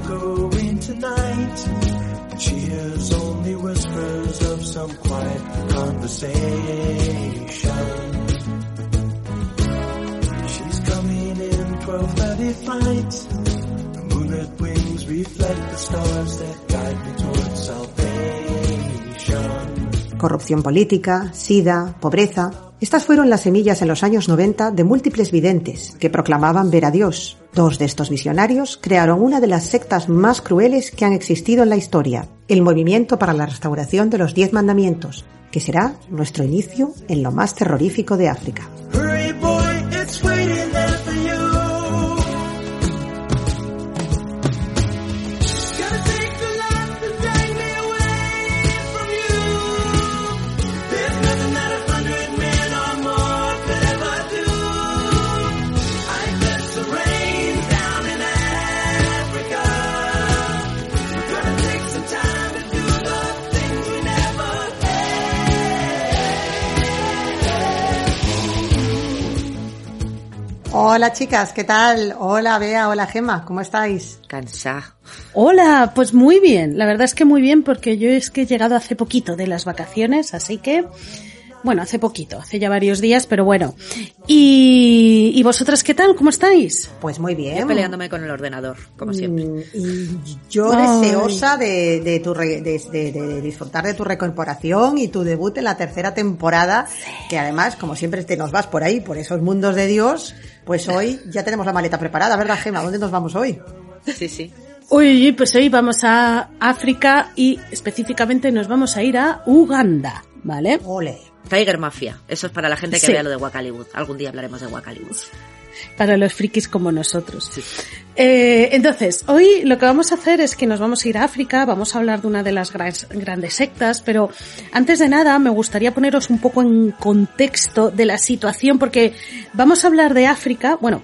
Drums echoing tonight. She hears only whispers of some quiet conversation. She's coming in 12:30 flight. The moonlit wings reflect the stars that guide me towards salvation. Corrupción política, sida, pobreza. Estas fueron las semillas en los años 90 de múltiples videntes que proclamaban ver a Dios. Dos de estos visionarios crearon una de las sectas más crueles que han existido en la historia, el Movimiento para la Restauración de los Diez Mandamientos, que será nuestro inicio en lo más terrorífico de África. Hola chicas, ¿qué tal? Hola Bea, hola Gema, ¿cómo estáis? Cansada. Hola, pues muy bien. La verdad es que muy bien porque yo es que he llegado hace poquito de las vacaciones, así que, bueno, hace poquito, hace ya varios días, pero bueno. ¿Y, y vosotras qué tal? ¿Cómo estáis? Pues muy bien. Yo peleándome con el ordenador, como siempre. Mm, Y yo Ay. deseosa de, de tu re- de, de- de disfrutar de tu recorporación y tu debut en la tercera temporada, que además, como siempre te nos vas por ahí, por esos mundos de Dios, pues hoy ya tenemos la maleta preparada, ¿verdad Gema? ¿Dónde nos vamos hoy? Sí, sí. Uy, uy, pues hoy vamos a África y específicamente nos vamos a ir a Uganda, ¿vale? Ole. Tiger Mafia. Eso es para la gente que Sí. vea lo de Wakaliwood. Algún día hablaremos de Wakaliwood. Para los frikis como nosotros. Eh, entonces, hoy lo que vamos a hacer es que nos vamos a ir a África, vamos a hablar de una de las grandes sectas, pero antes de nada me gustaría poneros un poco en contexto de la situación, porque vamos a hablar de África, bueno,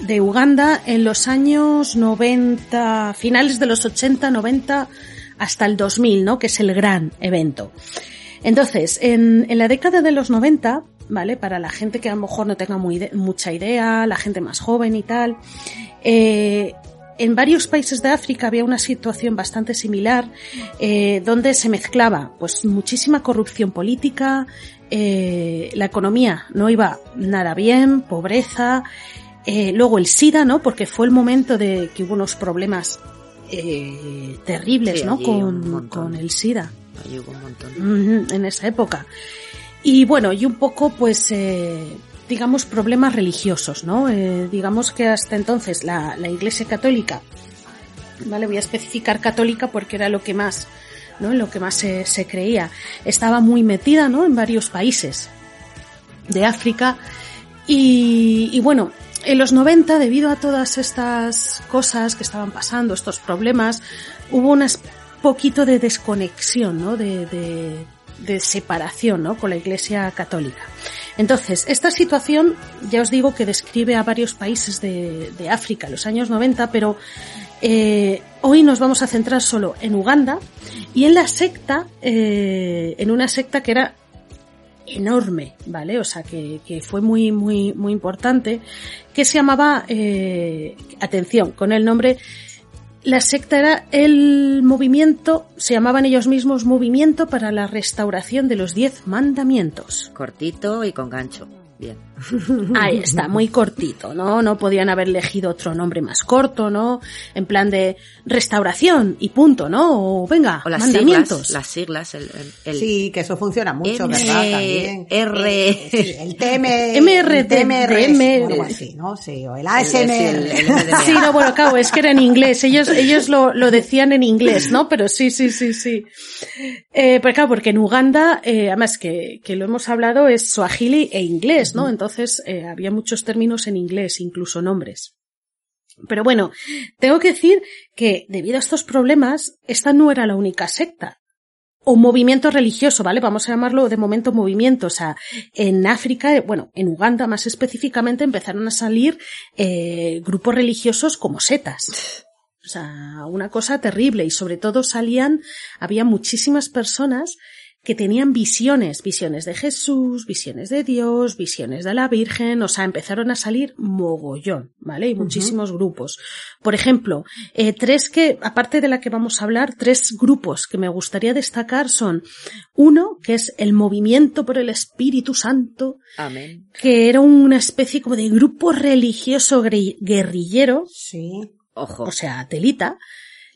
de Uganda en los años 90, finales de los 80, 90 hasta el 2000, ¿no? Que es el gran evento. Entonces, en, en la década de los 90, ¿vale? Para la gente que a lo mejor no tenga muy mucha idea, la gente más joven y tal, eh, en varios países de África había una situación bastante similar, eh, donde se mezclaba, pues, muchísima corrupción política, eh, la economía no iba nada bien, pobreza, eh, luego el SIDA, ¿no? Porque fue el momento de que hubo unos problemas eh, terribles, Sí, ¿no? con el SIDA. En esa época. Y bueno, y un poco, pues, eh, digamos, problemas religiosos, ¿no? Eh, digamos que hasta entonces la, la Iglesia Católica, ¿vale? Voy a especificar católica porque era lo que más, ¿no? Lo que más se, se creía. Estaba muy metida, ¿no? En varios países de África. Y, y bueno, en los 90, debido a todas estas cosas que estaban pasando, estos problemas, hubo un poquito de desconexión, ¿no? De, de, separación, ¿no? Con la Iglesia Católica. Entonces, esta situación, ya os digo que describe a varios países de, de África los años 90, pero eh, hoy nos vamos a centrar solo en Uganda y en la secta, eh, en una secta que era enorme, ¿vale? O sea, que, que fue muy, muy, muy importante, que se llamaba, eh, atención, con el nombre, la secta era el movimiento, se llamaban ellos mismos Movimiento para la Restauración de los Diez Mandamientos. Cortito y con gancho. Bien. Ahí está, muy cortito, ¿no? No podían haber elegido otro nombre más corto, ¿no? En plan de restauración y punto, ¿no? O venga, O las mandamientos. siglas, las siglas, el, el- el- Sí, que eso funciona mucho, M- ¿verdad? También. R- Eh, sí, el TM, MRT, o algo así, ¿no? Sí, o el ASMR. Sí, no, bueno, claro, es que era en inglés. Ellos, ellos lo, lo decían en inglés, ¿no? Pero sí, sí, sí, sí. Eh, pero claro, porque en Uganda, eh, además que, que lo hemos hablado, es swahili e inglés, ¿no? Entonces, eh, había muchos términos en inglés, incluso nombres. Pero bueno, tengo que decir que debido a estos problemas, esta no era la única secta. O movimiento religioso, ¿vale? Vamos a llamarlo de momento movimiento. O sea, en África, eh, bueno, en Uganda más específicamente, empezaron a salir eh, grupos religiosos como setas. O sea, una cosa terrible. Y sobre todo salían, había muchísimas personas que tenían visiones, visiones de Jesús, visiones de Dios, visiones de la Virgen, o sea, empezaron a salir mogollón, ¿vale? Y muchísimos grupos. Por ejemplo, eh, tres que, aparte de la que vamos a hablar, tres grupos que me gustaría destacar son uno, que es el Movimiento por el Espíritu Santo, Amén. que era una especie como de grupo religioso guerrillero, Sí. Ojo. o sea, telita,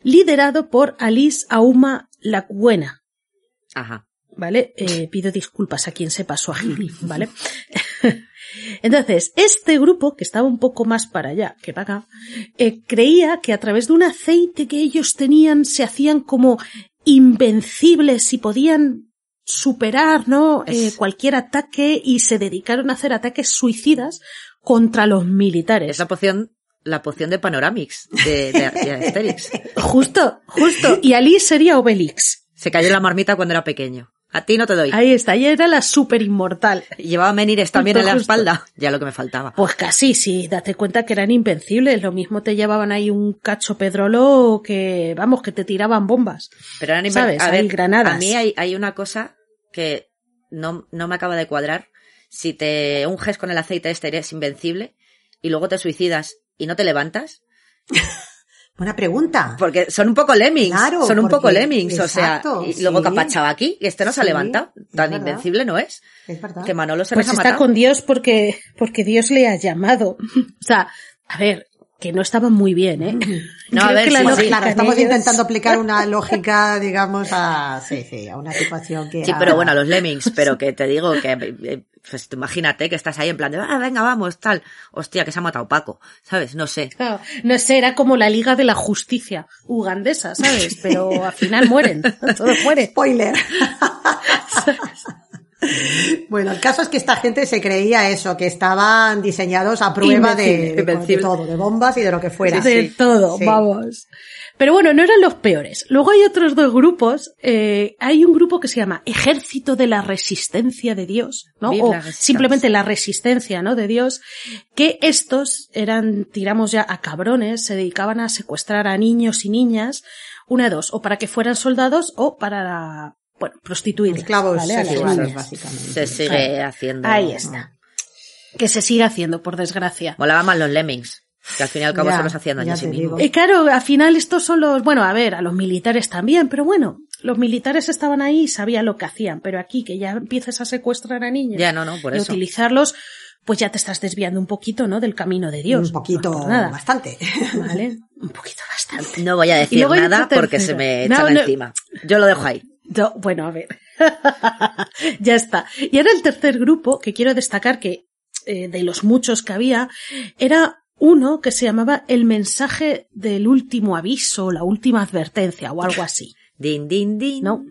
liderado por Alice Auma Lacuena, Ajá. ¿Vale? Eh, pido disculpas a quien sepa suajili, ¿vale? Entonces, este grupo, que estaba un poco más para allá que para acá, eh, creía que a través de un aceite que ellos tenían se hacían como invencibles y podían superar, ¿no? Eh, cualquier ataque y se dedicaron a hacer ataques suicidas contra los militares. Es la poción, la poción de Panoramix de, de, de Asterix. Justo, justo. Y Ali sería Obelix. Se cayó la marmita cuando era pequeño. A ti no te doy. Ahí está, ella era la super inmortal. Llevaba Menires también Justo, en la justo. espalda. Ya lo que me faltaba. Pues casi, sí, date cuenta que eran invencibles. Lo mismo te llevaban ahí un cacho pedrolo que, vamos, que te tiraban bombas. Pero eran inven- ¿Sabes? A ver, granadas. a mí hay, hay una cosa que no, no me acaba de cuadrar. Si te unges con el aceite este eres invencible y luego te suicidas y no te levantas, Buena pregunta. porque son un poco lemmings, Claro, son un poco lemmings, exacto, o sea, y luego sí. capachaba aquí, y este no se ha Sí, levantado, es tan invencible no es, Es verdad. que Manolo se Pues está matado. con Dios porque, porque Dios le ha llamado. O sea, a ver, que no estaban muy bien, ¿eh? No, a ver, que la sí, sí. lógica claro, estamos ellos- intentando aplicar una lógica, digamos, a, sí, sí, a una situación que Sí, era- pero bueno, los lemmings, pero que te digo que, eh, pues imagínate que estás ahí en plan de, ah, venga, vamos, tal, hostia, que se ha matado Paco, ¿sabes? No sé. Claro, no sé, era como la Liga de la Justicia ugandesa, ¿sabes? Pero al final mueren, todos mueren. Spoiler. Bueno, el caso es que esta gente se creía eso, que estaban diseñados a prueba de, Invencible, de- todo, de bombas y de lo que fuera. de todo, Sí. vamos. Pero bueno, no eran los peores. Luego hay otros dos grupos. eh, hay un grupo que se llama Ejército de la Resistencia de Dios, ¿no? O la simplemente la resistencia, ¿no? De Dios. Que estos eran, tiramos ya a cabrones, se dedicaban a secuestrar a niños y niñas, una de dos, o para que fueran soldados o para, bueno, prostituirlas. Esclavos ¿vale? Sexuales, básicamente. Se sigue haciendo. Ahí está. Que se sigue haciendo, por desgracia. Molaba más los lemmings, que al fin y al cabo Ya, se los hacían daño ya a sí te mismos. digo. Y claro, al final estos son los, bueno, a ver, a los militares también, pero bueno, los militares estaban ahí y sabían lo que hacían, pero aquí que ya empiezas a secuestrar a niños Ya, no, no, por y eso. utilizarlos, pues ya te estás desviando un poquito, ¿no? Del camino de Dios. Un poquito, No nada, bastante. ¿vale? Un poquito bastante. No voy a decir nada porque se me No, echan no. encima. Yo lo dejo ahí. No, bueno, a ver. ya está. Y ahora el tercer grupo que quiero destacar que eh, de los muchos que había era uno que se llamaba el mensaje del último aviso, la última advertencia o algo así. Din, din, din. ¿No?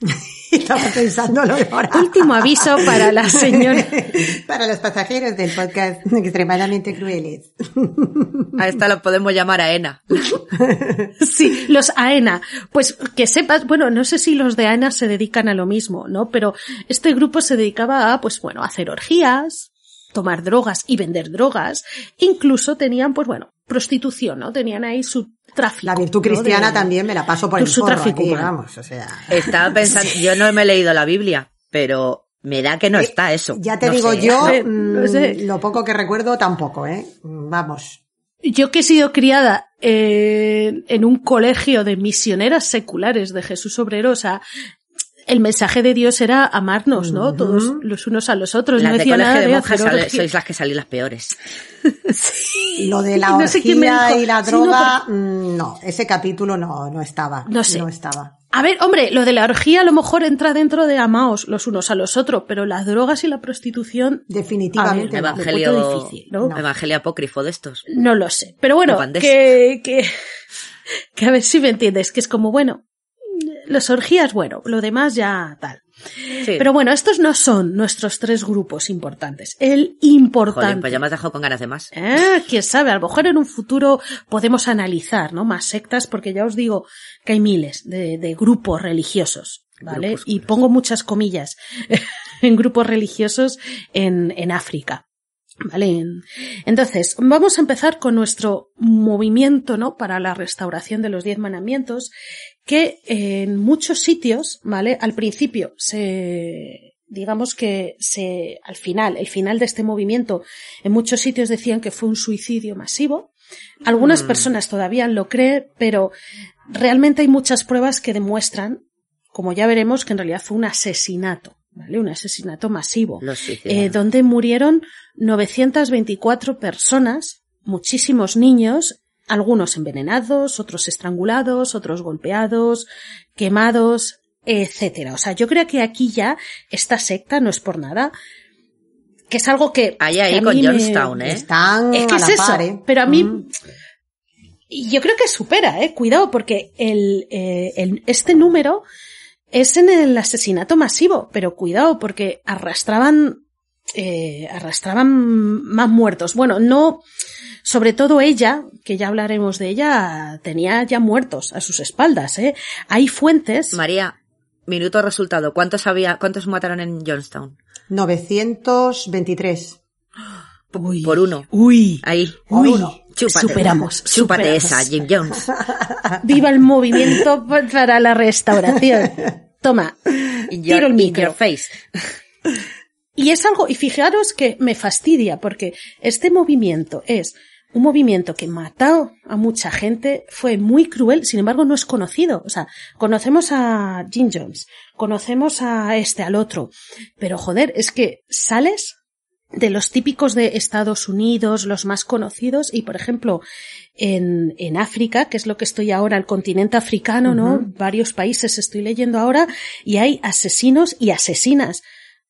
Estaba pensándolo ahora. Último aviso para la señora. Para los pasajeros del podcast extremadamente crueles. A esta lo podemos llamar a Ena. Sí, los AENA. Pues que sepas, bueno, no sé si los de AENA se dedican a lo mismo, ¿no? Pero este grupo se dedicaba a, pues bueno, hacer orgías, tomar drogas y vender drogas. Incluso tenían, pues bueno, prostitución, ¿no? Tenían ahí su tráfico. La virtud ¿no? cristiana de- también me la paso por el su forro tráfico aquí, humano. vamos, o sea. Estaba pensando, yo no me he leído la Biblia, pero Me da que no está eso. Eh, Ya te No digo sé. yo, ver, mm, no sé. lo poco que recuerdo tampoco, ¿eh? Vamos. Yo que he sido criada eh, en un colegio de misioneras seculares de Jesús Obrero, o sea, el mensaje de Dios era amarnos, ¿no? Todos los unos a los otros. Las no de decía colegio nada de de monjas sois las que salís las peores. Lo de la no sé orgía y la sí, no, droga, mm, no, ese capítulo no, no estaba. No sé. No estaba. A ver, hombre, lo de la orgía a lo mejor entra dentro de amaos los unos a los otros, pero las drogas y la prostitución, Definitivamente. Ver. Evangelio, difícil, ¿no? Evangelio apócrifo de estos. no lo sé. Pero bueno, que, que, que a ver si me entiendes, que es como, bueno, las orgías, bueno, lo demás ya tal. Sí. Pero bueno, estos no son nuestros tres grupos importantes. El importante. Joder, pues ya me has dejado con ganas de más. Eh, quién sabe, a lo mejor en un futuro podemos analizar, ¿no? Más sectas, porque ya os digo que hay miles de, de grupos religiosos, ¿vale? Y pongo muchas comillas en grupos religiosos en, en África. ¿Vale? En- Entonces, vamos a empezar con nuestro movimiento, ¿no? Para la restauración de los diez mandamientos, que en muchos sitios, ¿vale? Al principio se, digamos que se, al final, el final de este movimiento, en muchos sitios decían que fue un suicidio masivo. Algunas Mm. personas todavía lo creen, pero realmente hay muchas pruebas que demuestran, como ya veremos, que en realidad fue un asesinato, ¿vale? Un asesinato masivo eh, donde murieron 924 personas, muchísimos niños, algunos envenenados, otros estrangulados, otros golpeados, quemados, etcétera. O sea, yo creo que aquí ya esta secta no es por nada, que es algo que Ahí, que ahí con me- Johnstown, ¿eh? Están Es que a es la eso, par, ¿eh? pero a mí Mm. y yo creo que supera, eh, cuidado, porque el, eh, el- este número es en el asesinato masivo, pero cuidado, porque arrastraban, eh, arrastraban más muertos. Bueno, no, sobre todo ella, que ya hablaremos de ella, tenía ya muertos a sus espaldas, eh. Hay fuentes. María, minuto resultado. ¿Cuántos había, cuántos mataron en Johnstown? 923. Uy, Por uno. Uy, Ahí. Por uy, uno. Chúpate. superamos, Chúpate superamos. esa, Jim Jones. Viva el movimiento para la restauración. Toma, In tiro your, el in micro. your face. Y es algo, y fijaros que me fastidia, porque este movimiento es un movimiento que mató a mucha gente, fue muy cruel, sin embargo no es conocido. O sea, conocemos a Jim Jones, conocemos a este, al otro, pero joder, es que sales de los típicos de Estados Unidos, los más conocidos, y por ejemplo, en, en África, que es lo que estoy ahora, el continente africano, ¿no? Varios países estoy leyendo ahora, y hay asesinos y asesinas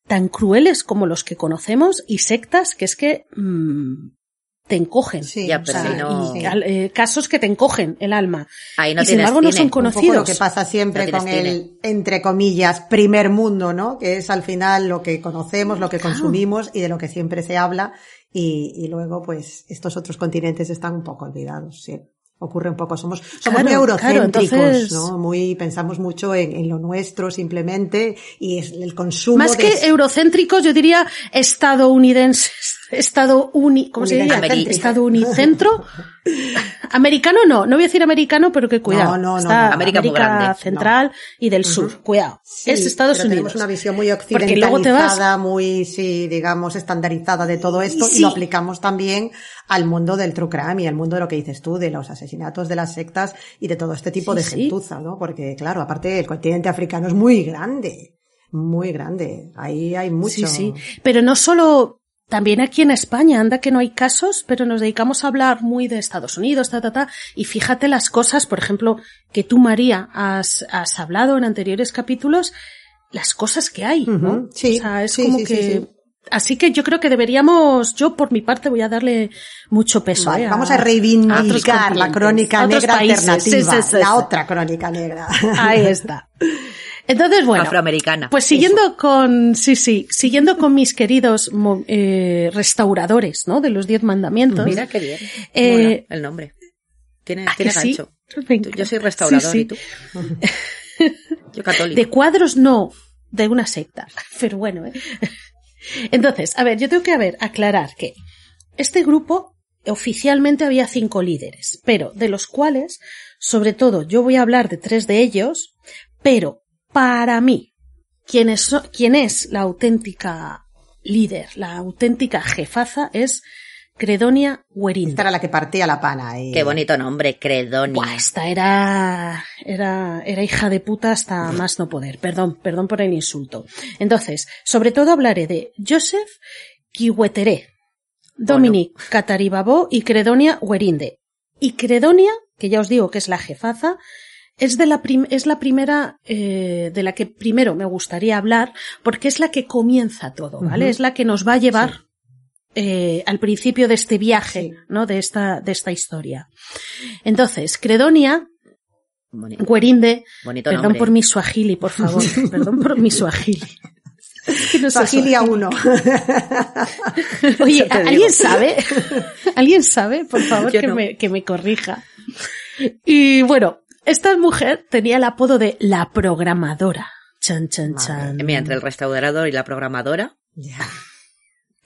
tan crueles como los que conocemos y sectas que es que mm, te encogen. Sí, Ya, o pero sea, si no- y- eh, casos que te encogen el alma. Ahí no y sin embargo no cine. son un poco lo conocidos. que pasa siempre No con cine. el, entre comillas, primer mundo, ¿no? Que es al final lo que conocemos, lo que consumimos y de lo que siempre se habla. Y, y luego, pues, estos otros continentes están un poco olvidados, sí. Ocurre un poco, somos, somos Claro, muy eurocéntricos, claro, entonces- ¿no? Muy, pensamos mucho en, en lo nuestro simplemente y es el consumo Más de- que eurocéntricos, yo diría estadounidenses. Estado uni, ¿cómo se diría? Estado unicentro. americano no, no voy a decir americano, pero que cuidado. No, no, no, Está no. América muy grande. Central y del sur, cuidado. Sí, es Estados pero Unidos. Tenemos una visión muy Porque luego te vas occidentalizada, muy, sí, digamos, estandarizada de todo esto Sí. y lo aplicamos también al mundo del true crime y al mundo de lo que dices tú, de los asesinatos, de las sectas y de todo este tipo Sí, de gentuza, ¿no? Porque, claro, aparte el continente africano es muy grande, muy grande. Ahí hay mucho. Sí, sí. Pero no solo, también aquí en España, anda que no hay casos, pero nos dedicamos a hablar muy de Estados Unidos, ta, ta, ta. Y fíjate las cosas, por ejemplo, que tú, María, has, has hablado en anteriores capítulos, las cosas que hay, ¿no? Ujú, sí, O sea, es sí, como sí, que, sí, sí. así que yo creo que deberíamos, yo por mi parte voy a darle mucho peso. Vale, ¿eh? vamos a reivindicar la crónica negra países. alternativa, Sí, sí, sí, la otra crónica negra. Ahí está. Entonces, bueno. Afroamericana. Pues siguiendo con, sí, sí, siguiendo con mis queridos eh, restauradores, ¿no? De los diez mandamientos. Mira qué bien. Eh, Mola el nombre. Tiene, ¿a tiene sí? gancho. Tú- Yo soy restaurador Sí, sí. y tú. Yo católico. De cuadros no, de una secta. Pero bueno, ¿eh? Entonces, a ver, yo tengo que a ver, aclarar que este grupo oficialmente había cinco líderes, pero de los cuales, sobre todo, yo voy a hablar de tres de ellos, pero para mí, quién es, la auténtica líder, la auténtica jefaza es Credonia Werinde. Esta era la que partía la pana. Y... Qué bonito nombre, Credonia. Buah, esta era, era, era hija de puta hasta más no poder. Perdón, perdón por el insulto. Entonces, sobre todo hablaré de Joseph Kiweteré, Dominic Cataribabó y Credonia Werinde. Y Credonia, que ya os digo que es la jefaza, es, de la prim- es la primera eh, de la que primero me gustaría hablar porque es la que comienza todo, ¿vale? Es la que nos va a llevar eh, al principio de este viaje, Sí. ¿no? De esta, de esta historia. Entonces, Credonia, Bonito, Guerinde, bonito perdón nombre. por mi suajili, por favor, perdón por mi suajili. No sé Fagilia 1. suajili. Oye, Eso te digo. ¿alguien sabe? ¿Alguien sabe? Por favor, Yo que, no. me, que me corrija. Y bueno, esta mujer tenía el apodo de la programadora. Chan, chan, Madre chan. Eh, Mira, entre el restaurador y la programadora, Ya.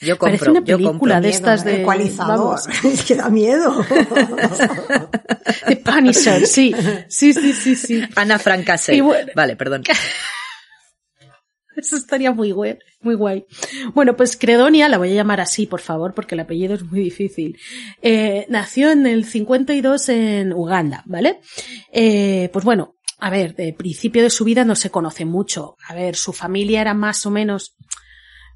yo compro, Parece una yo película compro. de estas de- Ecualizador. Es que da miedo. De Punisher, sí. Sí, sí, sí, sí. Ana Francase. Bueno. Vale, perdón. Eso estaría muy guay, muy guay. Bueno, pues Credonia, la voy a llamar así, por favor, porque el apellido es muy difícil. Eh, nació en el 52 en Uganda, ¿vale? Eh, pues bueno, a ver, de principio de su vida no se conoce mucho. A ver, su familia era más o menos,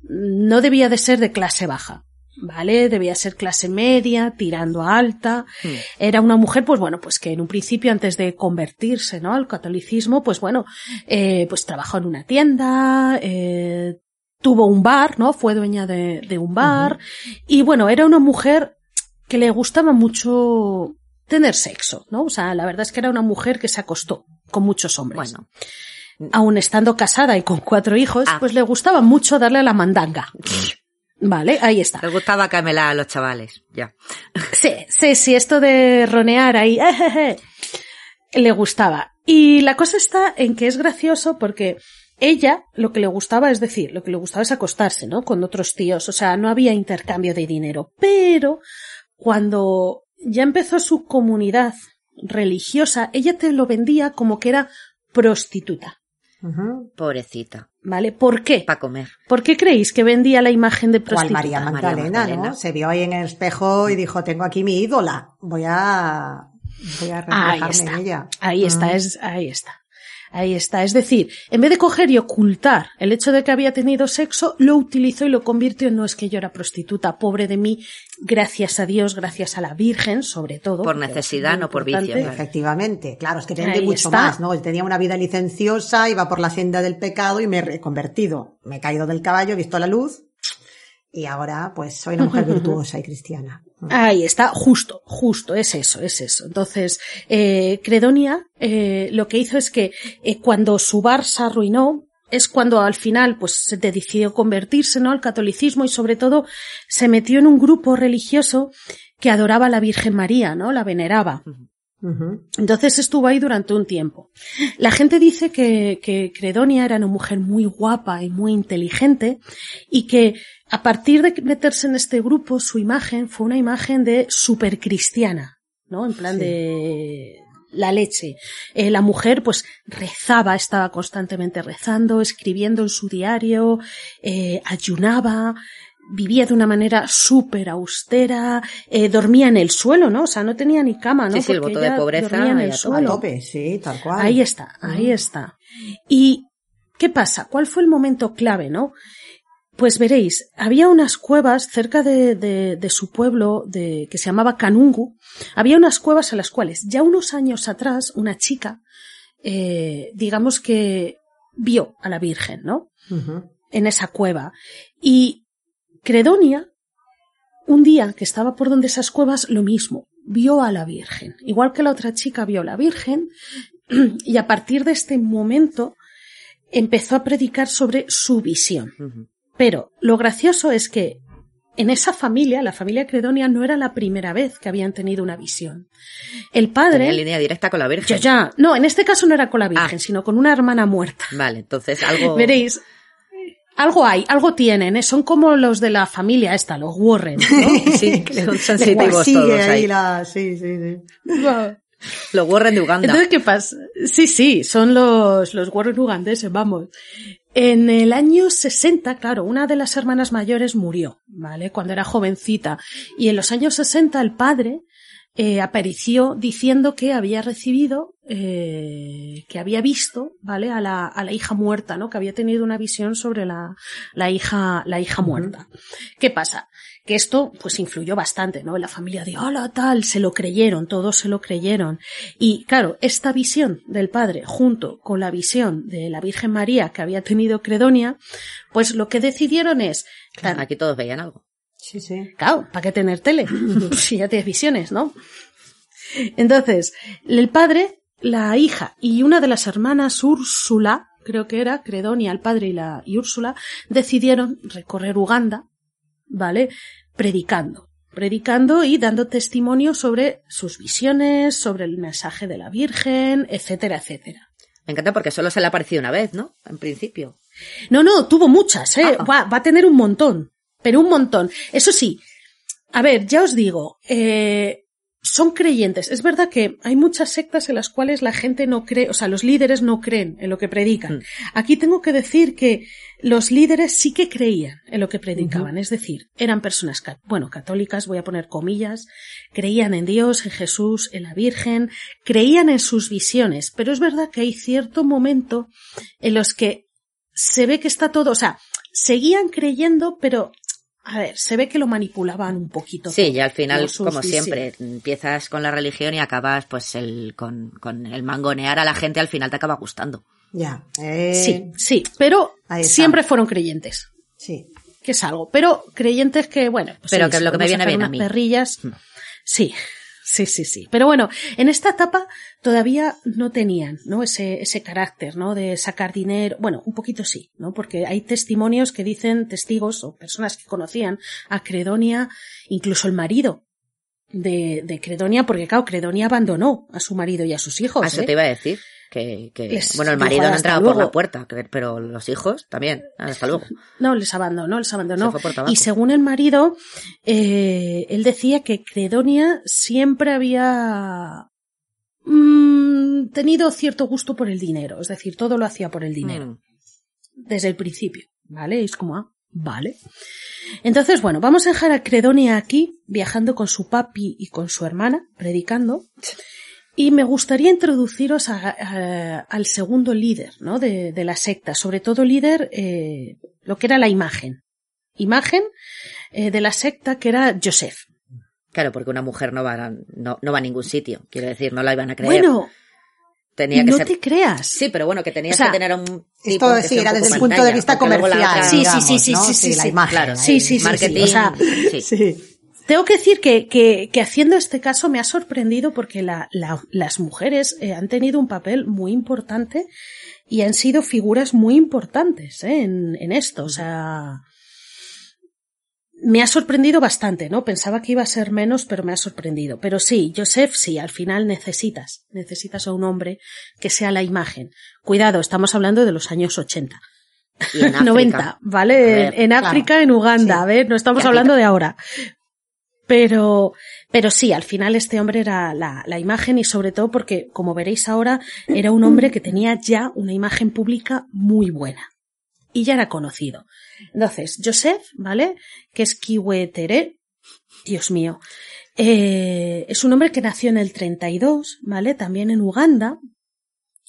no debía de ser de clase baja. ¿Vale? Debía ser clase media, tirando a alta. Hmm. Era una mujer, pues bueno, pues que en un principio, antes de convertirse, ¿no? Al catolicismo, pues bueno, eh, pues trabajó en una tienda, eh, tuvo un bar, ¿no? Fue dueña de, de un bar. Y bueno, era una mujer que le gustaba mucho tener sexo, ¿no? O sea, la verdad es que era una mujer que se acostó con muchos hombres. Bueno, Aún estando casada y con cuatro hijos, Ah. pues le gustaba mucho darle a la mandanga. Vale, ahí está. les gustaba camelar a los chavales, ya. Sí, sí, sí, esto de ronear ahí, eh, le gustaba. Y la cosa está en que es gracioso porque ella lo que le gustaba, es decir, lo que le gustaba es acostarse, ¿no? Con otros tíos, o sea, no había intercambio de dinero. Pero cuando ya empezó su comunidad religiosa, ella te lo vendía como que era prostituta, Pobrecita. ¿vale? ¿Por qué? Para comer. ¿Por qué creéis que vendía la imagen de Cual prostituta? María María Magdalena, Magdalena. ¿no? Se vio ahí en el espejo y dijo, tengo aquí mi ídola. Voy a, voy a Ahí reflejarme está. en ella. Ahí está, es, ahí está. Ahí está. Es decir, en vez de coger y ocultar el hecho de que había tenido sexo, lo utilizó y lo convirtió en no es que yo era prostituta, pobre de mí, gracias a Dios, gracias a la Virgen, sobre todo. Por necesidad, no por vicio, claro. Efectivamente, claro, es que tenía mucho está. más, ¿no? Él tenía una vida licenciosa, iba por la senda del pecado y me he reconvertido. Me he caído del caballo, he visto la luz y ahora pues soy una mujer virtuosa y cristiana. Ahí está, justo, justo, es eso, es eso. Entonces, eh, Credonia eh, lo que hizo es que eh, cuando su bar se arruinó, es cuando al final pues se decidió convertirse ¿no? al catolicismo y sobre todo se metió en un grupo religioso que adoraba a la Virgen María, ¿no? La veneraba. Entonces estuvo ahí durante un tiempo. La gente dice que, que Credonia era una mujer muy guapa y muy inteligente y que a partir de meterse en este grupo su imagen fue una imagen de supercristiana, ¿no? En plan Sí. de la leche. Eh, la mujer pues rezaba, estaba constantemente rezando, escribiendo en su diario, eh, ayunaba, vivía de una manera súper austera, eh, dormía en el suelo, ¿no? O sea, no tenía ni cama, ¿no? Sí, sí, el voto de pobreza dormía en y el a tope. A suelo. tope, sí, tal cual. Ahí está, ahí está. ¿Y qué pasa? ¿Cuál fue el momento clave, no? Pues veréis, había unas cuevas cerca de, de, de su pueblo, de, que se llamaba Kanungu. Había unas cuevas a las cuales ya unos años atrás una chica, eh, digamos que vio a la Virgen, ¿no? En esa cueva. Y Credonia, un día que estaba por donde esas cuevas, lo mismo, vio a la Virgen. Igual que la otra chica vio a la Virgen, y a partir de este momento empezó a predicar sobre su visión. Pero lo gracioso es que en esa familia, la familia Credonia, no era la primera vez que habían tenido una visión. El Tenía padre... línea directa con la Virgen. Ya, ya. No, en este caso no era con la Virgen, Ah. sino con una hermana muerta. Vale, entonces algo... Veréis, algo hay, algo tienen, ¿eh? son como los de la familia esta, los Warren. ¿no? Sí, son sensitivos sigue todos ahí ahí. la, sí, sí, sí. Los Warren de Uganda. Entonces, ¿qué pasa? Sí, sí, son los, los Warren ugandeses, vamos. En el año 60, claro, una de las hermanas mayores murió, ¿vale? Cuando era jovencita. Y en los años 60 el padre eh, apareció diciendo que había recibido, eh, que había visto, ¿vale? A la, a la hija muerta, ¿no? Que había tenido una visión sobre la, la hija, la hija muerta. ¿Qué pasa? Que esto, pues, influyó bastante, ¿no? En la familia de, hola, tal, se lo creyeron, todos se lo creyeron. Y, claro, esta visión del padre, junto con la visión de la Virgen María que había tenido Credonia, pues lo que decidieron es, claro, Aquí todos veían algo. Sí, sí. Claro, ¿para qué tener tele? si ya tienes visiones, ¿no? Entonces, el padre, la hija y una de las hermanas Úrsula, creo que era Credonia, el padre y la y Úrsula, decidieron recorrer Uganda, ¿vale? Predicando. Predicando y dando testimonio sobre sus visiones, sobre el mensaje de la Virgen, etcétera, etcétera. Me encanta porque solo se le ha aparecido una vez, ¿no? En principio. No, no, tuvo muchas, ¿eh? Ah. Va, va a tener un montón, pero un montón. Eso sí, a ver, ya os digo, eh, son creyentes. Es verdad que hay muchas sectas en las cuales la gente no cree, o sea, los líderes no creen en lo que predican. Mm. Aquí tengo que decir que los líderes sí que creían en lo que predicaban, es decir, eran personas, bueno, católicas, voy a poner comillas, creían en Dios, en Jesús, en la Virgen, creían en sus visiones, pero es verdad que hay cierto momento en los que se ve que está todo, o sea, seguían creyendo, pero a ver, se ve que lo manipulaban un poquito. Sí, y al final, como siempre, empiezas con la religión y acabas pues el, con, con el mangonear a la gente, al final te acaba gustando. Ya. Eh, Sí, sí, pero siempre fueron creyentes, Sí. que es algo. Pero creyentes que, bueno, pues Pero sí, que lo que me viene bien a mí. perrillas. Mm. Sí, sí, sí, sí. Pero bueno, en esta etapa todavía no tenían, ¿no? Ese, ese carácter, ¿no? De sacar dinero. Bueno, un poquito sí, ¿no? Porque hay testimonios que dicen testigos o personas que conocían a Credonia, incluso el marido de, de Credonia, porque claro, Credonia abandonó a su marido y a sus hijos. Ah, eso ¿eh? te iba a decir. Que, que Les bueno, el marido no ha entrado por luego. la puerta, pero los hijos también. Hasta luego. No, les abandonó, les abandonó. Se por. Y según el marido, eh, él decía que Credonia siempre había mm, tenido cierto gusto por el dinero, es decir, todo lo hacía por el dinero, Mm. desde el principio, ¿vale? Y es como, ah, vale. Entonces, bueno, vamos a dejar a Credonia aquí, viajando con su papi y con su hermana, predicando. Y me gustaría introduciros a- a- al segundo líder, ¿no? De, de la secta, sobre todo líder, eh, lo que era la imagen. Imagen eh, de la secta que era Joseph. Claro, porque una mujer no va, a, no, no va a ningún sitio. Quiero decir, no la iban a creer. Bueno, tenía que no ser. te creas. Sí, pero bueno, que tenías O sea, que tener un tipo Esto sí, era desde el pantalla, punto de vista comercial. otra- Sí, sí, digamos, sí, sí, ¿no? sí, sí, la sí. imagen. Claro, ahí. Sí, sí, sí, sí. marketing. O sea, sí. Tengo que decir que, que, que haciendo este caso me ha sorprendido porque la, la- las mujeres eh, han tenido un papel muy importante y han sido figuras muy importantes eh, en, en esto. O sea, me ha sorprendido bastante, ¿no? Pensaba que iba a ser menos, pero me ha sorprendido. Pero sí, Joseph, sí, al final necesitas, necesitas a un hombre que sea la imagen. Cuidado, estamos hablando de los años 80. Y en África. 90, ¿vale? Ver, en, claro. África, en Uganda, Sí. a ver, no estamos hablando de ahora. Pero, pero sí, al final este hombre era la, imagen y sobre todo porque, como veréis ahora, era un hombre que tenía ya una imagen pública muy buena. Y ya era conocido. Entonces, Joseph, ¿vale? Que es Kiwetere, Dios mío, eh, es un hombre que nació en el 32, ¿vale? También en Uganda.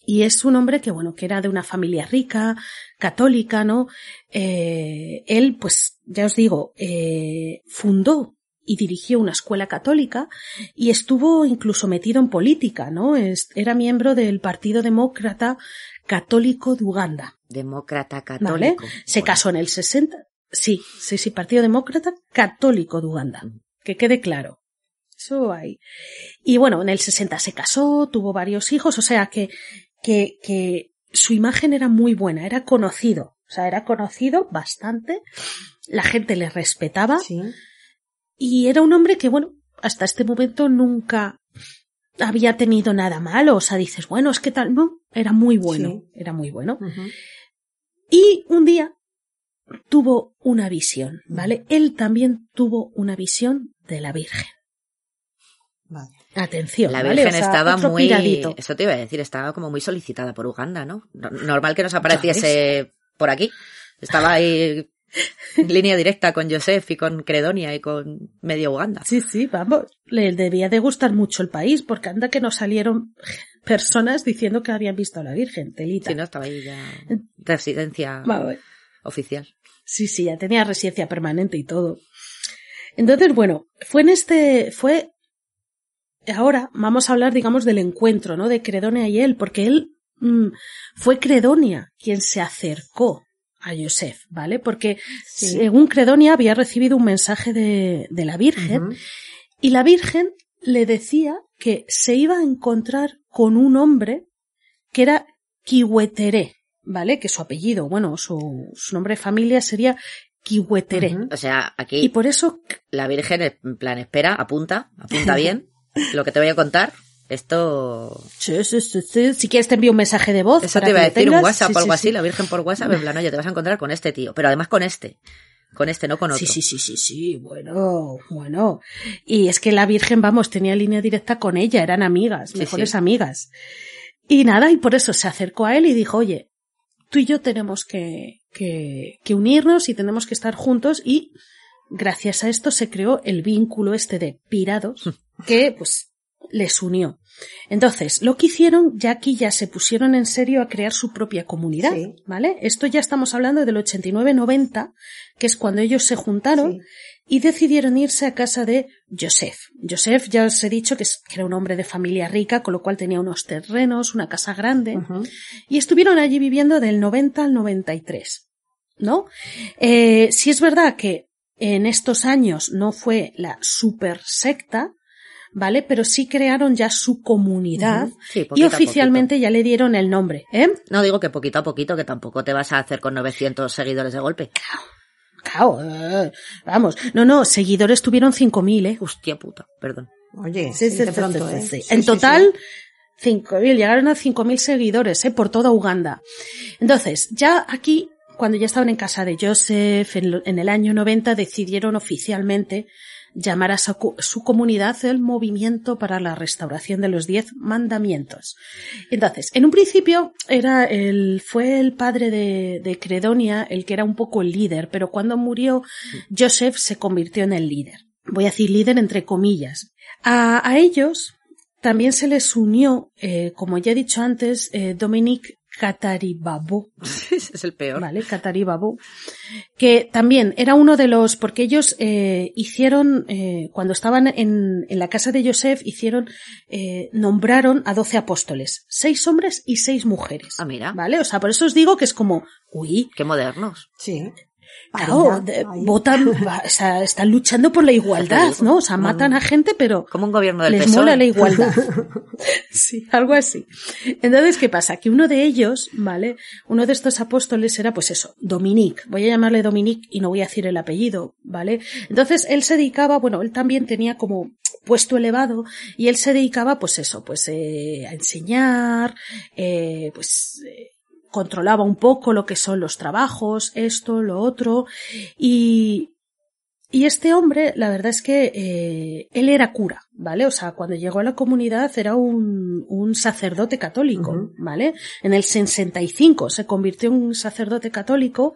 Y es un hombre que, bueno, que era de una familia rica, católica, ¿no? Eh, él, pues, ya os digo, eh, fundó y dirigió una escuela católica y estuvo incluso metido en política, ¿no? Es- era miembro del Partido Demócrata Católico de Uganda, Demócrata ¿vale? católico. Se Bueno, casó en el 60, sí, sí, sí, Partido Demócrata Católico de Uganda, que quede claro. Eso hay. Y bueno, en el 60 se casó, tuvo varios hijos, o sea que, que, que su imagen era muy buena, era conocido, o sea, era conocido bastante, la gente le respetaba Sí. Y era un hombre que, bueno, hasta este momento nunca había tenido nada malo, o sea, dices, bueno, es que tal, no, era muy bueno, Sí. era muy bueno. Y un día tuvo una visión, ¿vale? Él también tuvo una visión de la Virgen. Vale. Atención, La ¿vale? Virgen O sea, estaba otro muy. piradito. Eso te iba a decir, estaba como muy solicitada por Uganda, ¿no? No- Normal que nos apareciese por aquí. Estaba ahí línea directa con Joseph y con Credonia y con medio Uganda. Sí, sí, vamos. Le debía de gustar mucho el país, porque anda que nos salieron personas diciendo que habían visto a la Virgen, telita. Sí, no, estaba ahí ya residencia Vamos. oficial. Sí, sí, ya tenía residencia permanente y todo. Entonces, bueno, fue en este, fue, ahora vamos a hablar, digamos, del encuentro, ¿no? De Credonia y él, porque él mm, fue Credonia quien se acercó a Joseph, ¿vale? Porque Sí. según Credonia había recibido un mensaje de, de la Virgen y la Virgen le decía que se iba a encontrar con un hombre que era Kiweteré, ¿vale? Que su apellido, bueno, su, su nombre de familia sería Kiweteré. O sea, Y aquí por eso, la Virgen, en plan, espera, apunta, apunta bien. Lo que te voy a contar, esto... sí, sí, sí, sí, si quieres te envío un mensaje de voz. Eso te iba a decir, un. WhatsApp o algo sí, así, sí. la Virgen por WhatsApp, en plan, oye, te vas a encontrar con este tío, pero además con este. Con este, no con otro. Sí, sí, sí, sí, sí, bueno, bueno. Y es que la Virgen, vamos, tenía línea directa con ella, eran amigas, mejores amigas. Y nada, y por eso se acercó a él y dijo, oye, tú y yo tenemos que, que, que unirnos y tenemos que estar juntos y gracias a esto se creó el vínculo este de pirados que pues les unió. Entonces, lo que hicieron, ya aquí ya se pusieron en serio a crear su propia comunidad, Sí. ¿vale? Esto ya estamos hablando del 89-90, que es cuando ellos se juntaron Sí. y decidieron irse a casa de Joseph. Joseph, ya os he dicho que, era un hombre de familia rica, con lo cual tenía unos terrenos, una casa grande, y estuvieron allí viviendo del 90 al 93, ¿no? Eh, sí es verdad que en estos años no fue la super secta, ¿vale? Pero sí crearon ya su comunidad Sí, y oficialmente ya le dieron el nombre, ¿eh? No digo que poquito a poquito, que tampoco te vas a hacer con 900 seguidores de golpe. Claro, eh, vamos, no, no, seguidores tuvieron 5.000, ¿eh? Hostia puta, perdón. Oye, Sí, sí, sí, de sí, pronto, sí, ¿eh? sí. Sí, En total, sí. 5.000, llegaron a 5.000 seguidores, ¿eh? Por toda Uganda. Entonces, ya aquí, cuando ya estaban en casa de Joseph, en, lo- en el año 90, decidieron oficialmente llamar a su, co- su comunidad el Movimiento para la Restauración de los Diez Mandamientos. Entonces, en un principio era el, fue el padre de, de Credonia el que era un poco el líder, pero cuando murió, Joseph se convirtió en el líder. Voy a decir líder entre comillas. A, a ellos también se les unió, eh, como ya he dicho antes, eh, Dominic Kataribabo, Ese es el peor. ¿vale? Que también era uno de los, porque ellos eh, hicieron, eh, cuando estaban en, en la casa de Joseph, hicieron, eh, nombraron a doce apóstoles, seis hombres y seis mujeres. Ah, mira. ¿Vale? O sea, por eso os digo que es como, uy, Qué modernos. Sí. Claro, votan, o sea, están luchando por la igualdad. ¿no? O sea, matan a gente, pero Como un gobierno del E. les PSOE. mola la igualdad. sí, algo así. Entonces, ¿qué pasa? Que uno de ellos, ¿vale? Uno de estos apóstoles era, pues eso, Dominique. Voy a llamarle Dominique y no voy a decir el apellido, ¿vale? Entonces, él se dedicaba, bueno, él también tenía como puesto elevado y él se dedicaba, pues eso, pues eh, a enseñar, eh, pues eh, controlaba un poco lo que son los trabajos, esto, lo otro, y, y este hombre, la verdad es que eh, él era cura, ¿vale? O sea, cuando llegó a la comunidad era un, un sacerdote católico. ¿vale? En el 65 se convirtió en un sacerdote católico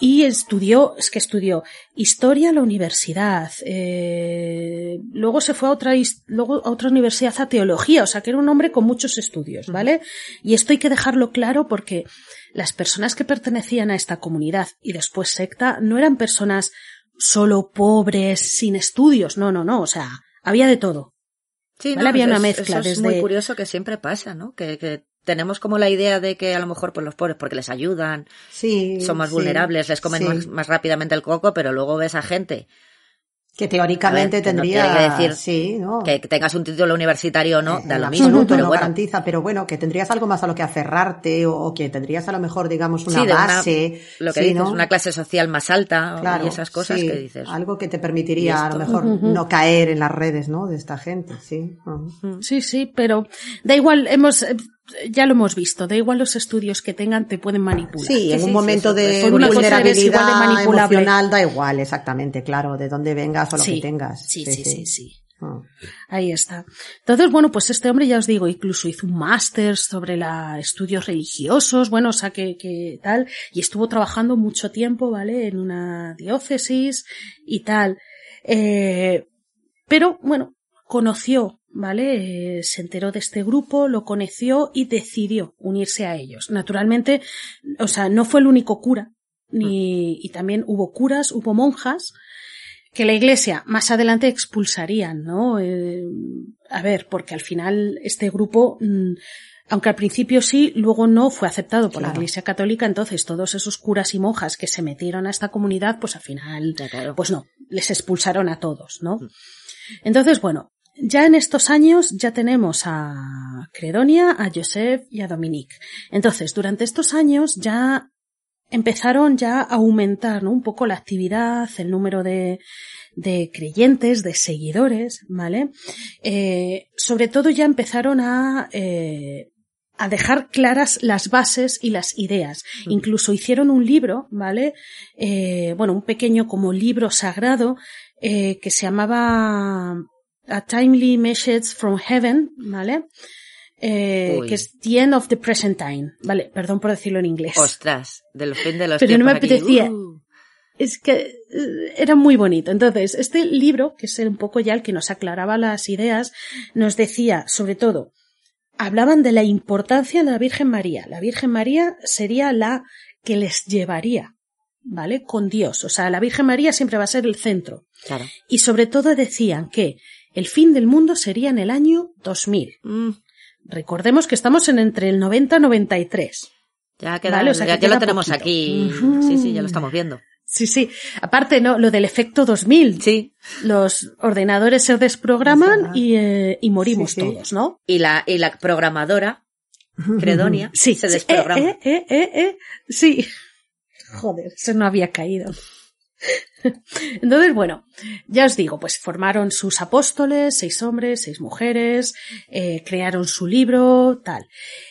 y estudió, es que estudió historia en la universidad, eh, luego se fue a otra, luego a otra universidad a teología, o sea, que era un hombre con muchos estudios, ¿vale? Y esto hay que dejarlo claro porque las personas que pertenecían a esta comunidad y después secta no eran personas solo pobres, sin estudios, no, no, no, o sea, había de todo. Sí, Vale, había una mezcla eso es desde- muy curioso que siempre pasa, ¿no? Que, que tenemos como la idea de que a lo mejor pues los pobres porque les ayudan, Sí, son más sí, vulnerables, les comen sí. más, más rápidamente el coco, pero luego ves a gente Que teóricamente A ver, que no tendría que decir sí, ¿no? que tengas un título universitario o no, Eh, da lo mismo, absoluto pero no bueno. garantiza, pero bueno, que tendrías algo más a lo que aferrarte o, o que tendrías a lo mejor, digamos, una Sí, de una- base. lo que sí, dices, ¿no? una clase social más alta Claro, y esas cosas sí, que dices. Algo que te ¿Y permitiría a lo mejor no caer en las redes, ¿no? De esta gente, sí. Sí, sí, pero da igual, hemos, eh, ya lo hemos visto, da igual los estudios que tengan, te pueden manipular. Sí, en sí, un momento de por de vulnerabilidad manipulable. emocional da igual, exactamente, claro, de dónde vengas o lo Sí, que tengas. sí, sí, sí, sí. Ah. Ahí está. Entonces, bueno, pues este hombre, ya os digo, incluso hizo un máster sobre la estudios religiosos, bueno, o sea, que, que tal, y estuvo trabajando mucho tiempo, ¿vale? En una diócesis y tal. Eh, pero, bueno, conoció, ¿vale? Eh, se enteró de este grupo, lo conoció y decidió unirse a ellos. Naturalmente, o sea, no fue el único cura, ni, y también hubo curas, hubo monjas, que la iglesia más adelante expulsarían, ¿no? Eh, a ver, porque al final este grupo, mm, aunque al principio sí, luego no fue aceptado por la iglesia católica, entonces todos esos curas y monjas que se metieron a esta comunidad, pues al final, claro. pues no, les expulsaron a todos, ¿no? Entonces, bueno, ya en estos años ya tenemos a Credonia, a Joseph y a Dominique. Entonces, durante estos años ya empezaron ya a aumentar ¿no? un poco la actividad, el número de, de creyentes, de seguidores, ¿vale? Eh, sobre todo ya empezaron a, eh, a dejar claras las bases y las ideas. Incluso hicieron un libro, ¿vale? Eh, bueno, un pequeño como libro sagrado que se llamaba A Timely Message from Heaven, ¿vale? Eh, que es The End of the Present Time, ¿vale? Perdón por decirlo en inglés. Ostras, del fin de los Pero no me aquí. apetecía. Uh. Es que eh, era muy bonito. Entonces, este libro, que es un poco ya el que nos aclaraba las ideas, nos decía, sobre todo, hablaban de la importancia de la Virgen María. La Virgen María sería la que les llevaría, ¿vale? Con Dios. O sea, la Virgen María siempre va a ser el centro. Claro. Y sobre todo decían que el fin del mundo sería en el año 2000. Mm, Recordemos que estamos en entre el 90 y 93. ya queda, Vale, o sea, ya, que ya lo tenemos poquito. aquí. Sí, sí, ya lo estamos viendo. Sí, sí. Aparte, ¿no? Lo del efecto 2000. Sí. Los ordenadores se desprograman y, eh, y morimos Sí, sí. todos, ¿no? Y la, y la programadora, Credonia, Sí, se desprograma. Eh, eh, eh, sí. Joder, eso no había caído. Entonces, bueno, ya os digo, pues formaron sus apóstoles, seis hombres, seis mujeres, eh, crearon su libro, tal.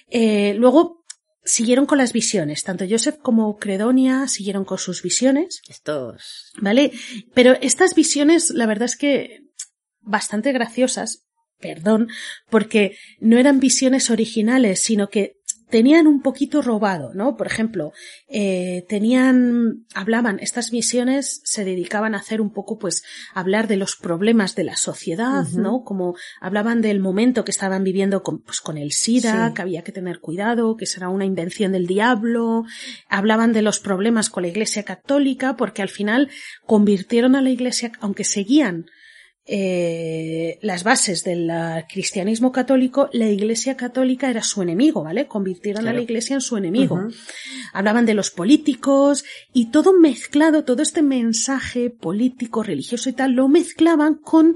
Eh, luego siguieron con las visiones, tanto Joseph como Credonia siguieron con sus visiones. Estos. ¿Vale? Pero estas visiones, la verdad es que bastante graciosas, perdón, porque no eran visiones originales, sino que tenían un poquito robado, ¿no? Por ejemplo, eh, tenían, hablaban, estas visiones se dedicaban a hacer un poco, pues, hablar de los problemas de la sociedad. ¿no? Como hablaban del momento que estaban viviendo con, pues, con el SIDA, Sí. que había que tener cuidado, que será una invención del diablo, hablaban de los problemas con la Iglesia Católica, porque al final convirtieron a la Iglesia, aunque seguían eh, las bases del cristianismo católico, la Iglesia Católica era su enemigo, ¿vale? Convirtieron a la Iglesia en su enemigo. Hablaban de los políticos y todo mezclado, todo este mensaje político, religioso y tal, lo mezclaban con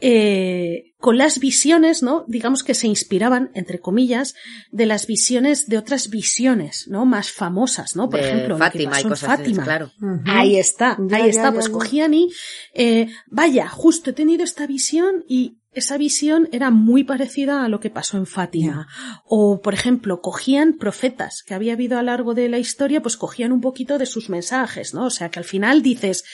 eh, con las visiones, ¿no? Digamos que se inspiraban, entre comillas, de las visiones de otras visiones, ¿no? Más famosas, ¿no? Por de ejemplo, Fátima y cosas Fátima. claro. Ahí está, Ya, ahí ya, está. ya, pues ya. cogían y, eh, vaya, justo he tenido esta visión y esa visión era muy parecida a lo que pasó en Fátima. O, por ejemplo, cogían profetas que había habido a lo largo de la historia, pues cogían un poquito de sus mensajes, ¿no? O sea, que al final dices,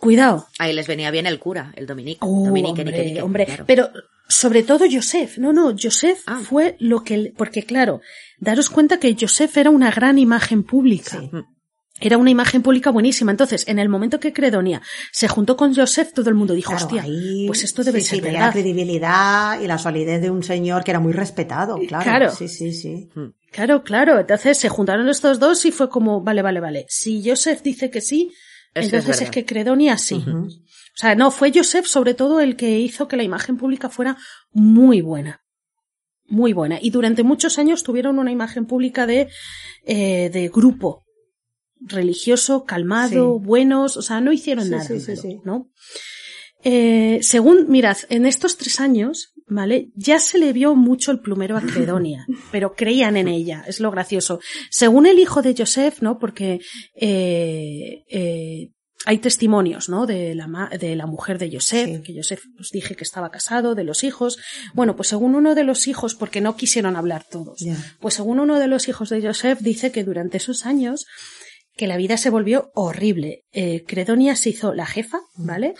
cuidado. Ahí les venía bien el cura, el Dominique. Oh, Dominique, hombre, Nique, Nique, hombre. claro. Pero sobre todo Joseph. No, no, Joseph Ah. fue lo que... Porque claro, daros cuenta que Joseph era una gran imagen pública. Sí. Era una imagen pública buenísima. Entonces, en el momento que Credonia se juntó con Joseph, todo el mundo dijo, Claro, hostia, ahí pues esto debe sí, ser sí, verdad. la credibilidad y la solidez de un señor que era muy respetado, claro. Claro. Sí, sí, sí. Claro, claro. Entonces se juntaron estos dos y fue como, vale, vale, vale. Si Joseph dice que sí, Es entonces es, que Credonia sí. Ujú. O sea, no, fue Joseph sobre todo el que hizo que la imagen pública fuera muy buena. Muy buena. Y durante muchos años tuvieron una imagen pública de, eh, de grupo religioso, calmado, Sí. buenos, o sea, no hicieron Sí, nada, sí, sí, malo, sí. ¿no? Eh, según, mirad, en estos tres años, ¿vale? Ya se le vio mucho el plumero a Credonia, pero creían en ella, es lo gracioso. Según el hijo de Joseph, ¿no? Porque, eh, eh, hay testimonios, ¿no? De la, ma- de la mujer de Joseph, Sí. que Joseph os dije que estaba casado, de los hijos. Bueno, pues según uno de los hijos, porque no quisieron hablar todos, pues según uno de los hijos de Joseph dice que durante esos años que la vida se volvió horrible. Eh, Credonia se hizo la jefa, ¿vale?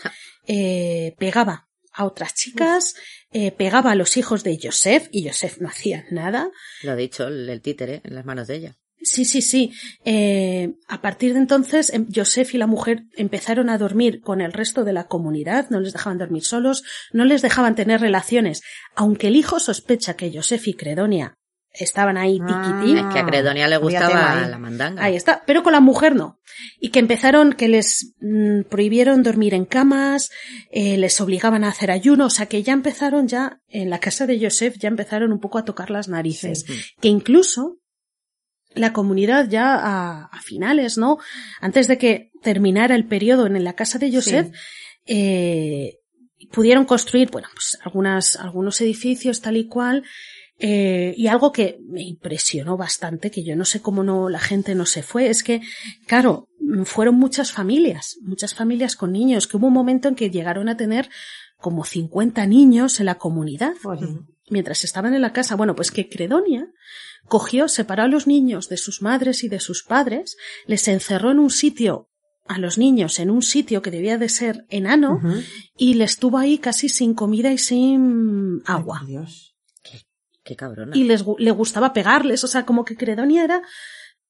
eh, pegaba a otras chicas, eh, pegaba a los hijos de Joseph y Joseph no hacía nada. Lo ha dicho, el, el títere en las manos de ella. Sí, sí, sí. Eh, a partir de entonces, em, Joseph y la mujer empezaron a dormir con el resto de la comunidad, no les dejaban dormir solos, no les dejaban tener relaciones, aunque el hijo sospecha que Joseph y Credonia estaban ahí tiquitín. Ah, que a Credonia le gustaba la mandanga. Ahí está, pero con la mujer no. Y que empezaron, que les mm, prohibieron dormir en camas, eh, les obligaban a hacer ayuno, o sea que ya empezaron ya, en la casa de Joseph, ya empezaron un poco a tocar las narices. Que incluso la comunidad ya a, a finales, ¿no? Antes de que terminara el periodo en la casa de Joseph, eh, pudieron construir, bueno, pues algunas, algunos edificios tal y cual, eh, y algo que me impresionó bastante, que yo no sé cómo no la gente no se fue, es que, claro, mm, fueron muchas familias, muchas familias con niños, que hubo un momento en que llegaron a tener como 50 niños en la comunidad, mientras estaban en la casa. Bueno, pues que Credonia cogió, separó a los niños de sus madres y de sus padres, les encerró en un sitio a los niños en un sitio que debía de ser enano y les tuvo ahí casi sin comida y sin agua Dios. Qué cabrona. y les le gustaba pegarles, o sea, como que Credonia era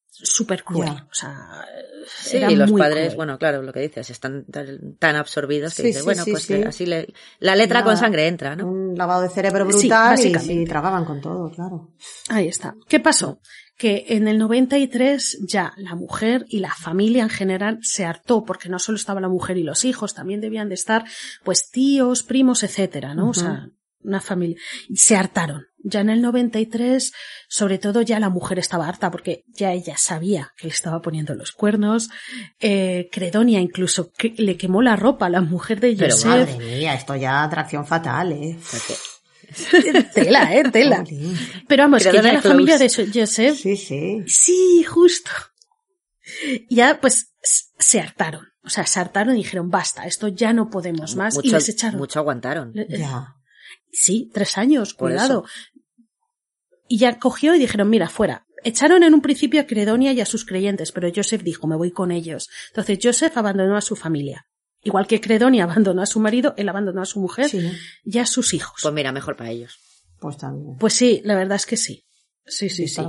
súper cruel, o sea, Sí, y los padres, cruel. bueno, claro, lo que dices, están tan, tan absorbidos que Sí, dices, sí, bueno, sí, pues le- así le, la letra con sangre entra, ¿no? Un lavado de cerebro brutal y tragaban con todo, claro. Ahí está. ¿Qué pasó? Que en el 93 ya la mujer y la familia en general se hartó, porque no solo estaba la mujer y los hijos, también debían de estar, pues, tíos, primos, etcétera, ¿no? O sea, una familia. Y se hartaron. Ya en el 93, sobre todo ya la mujer estaba harta, porque ya ella sabía que le estaba poniendo los cuernos. Eh, Credonia incluso que- le quemó la ropa a la mujer de Pero Joseph. Madre mía, esto ya atracción fatal, ¿eh? Porque- Tela, eh, tela. Pero vamos, que ya Credonia la familia de. Joseph Sí, sí. Sí, justo. Ya, pues, se hartaron. O sea, se hartaron y dijeron, basta, esto ya no podemos más. y les echaron. mucho aguantaron. Ya. Sí, tres años, Por cuidado. Y ya cogió y dijeron, mira, fuera. Echaron en un principio a Credonia y a sus creyentes, pero Joseph dijo, me voy con ellos. Entonces Joseph abandonó a su familia. Igual que Credonia abandonó a su marido, él abandonó a su mujer Sí, y a sus hijos. Pues mira, mejor para ellos. pues también. Pues sí, la verdad es que sí. Sí, sí, sí.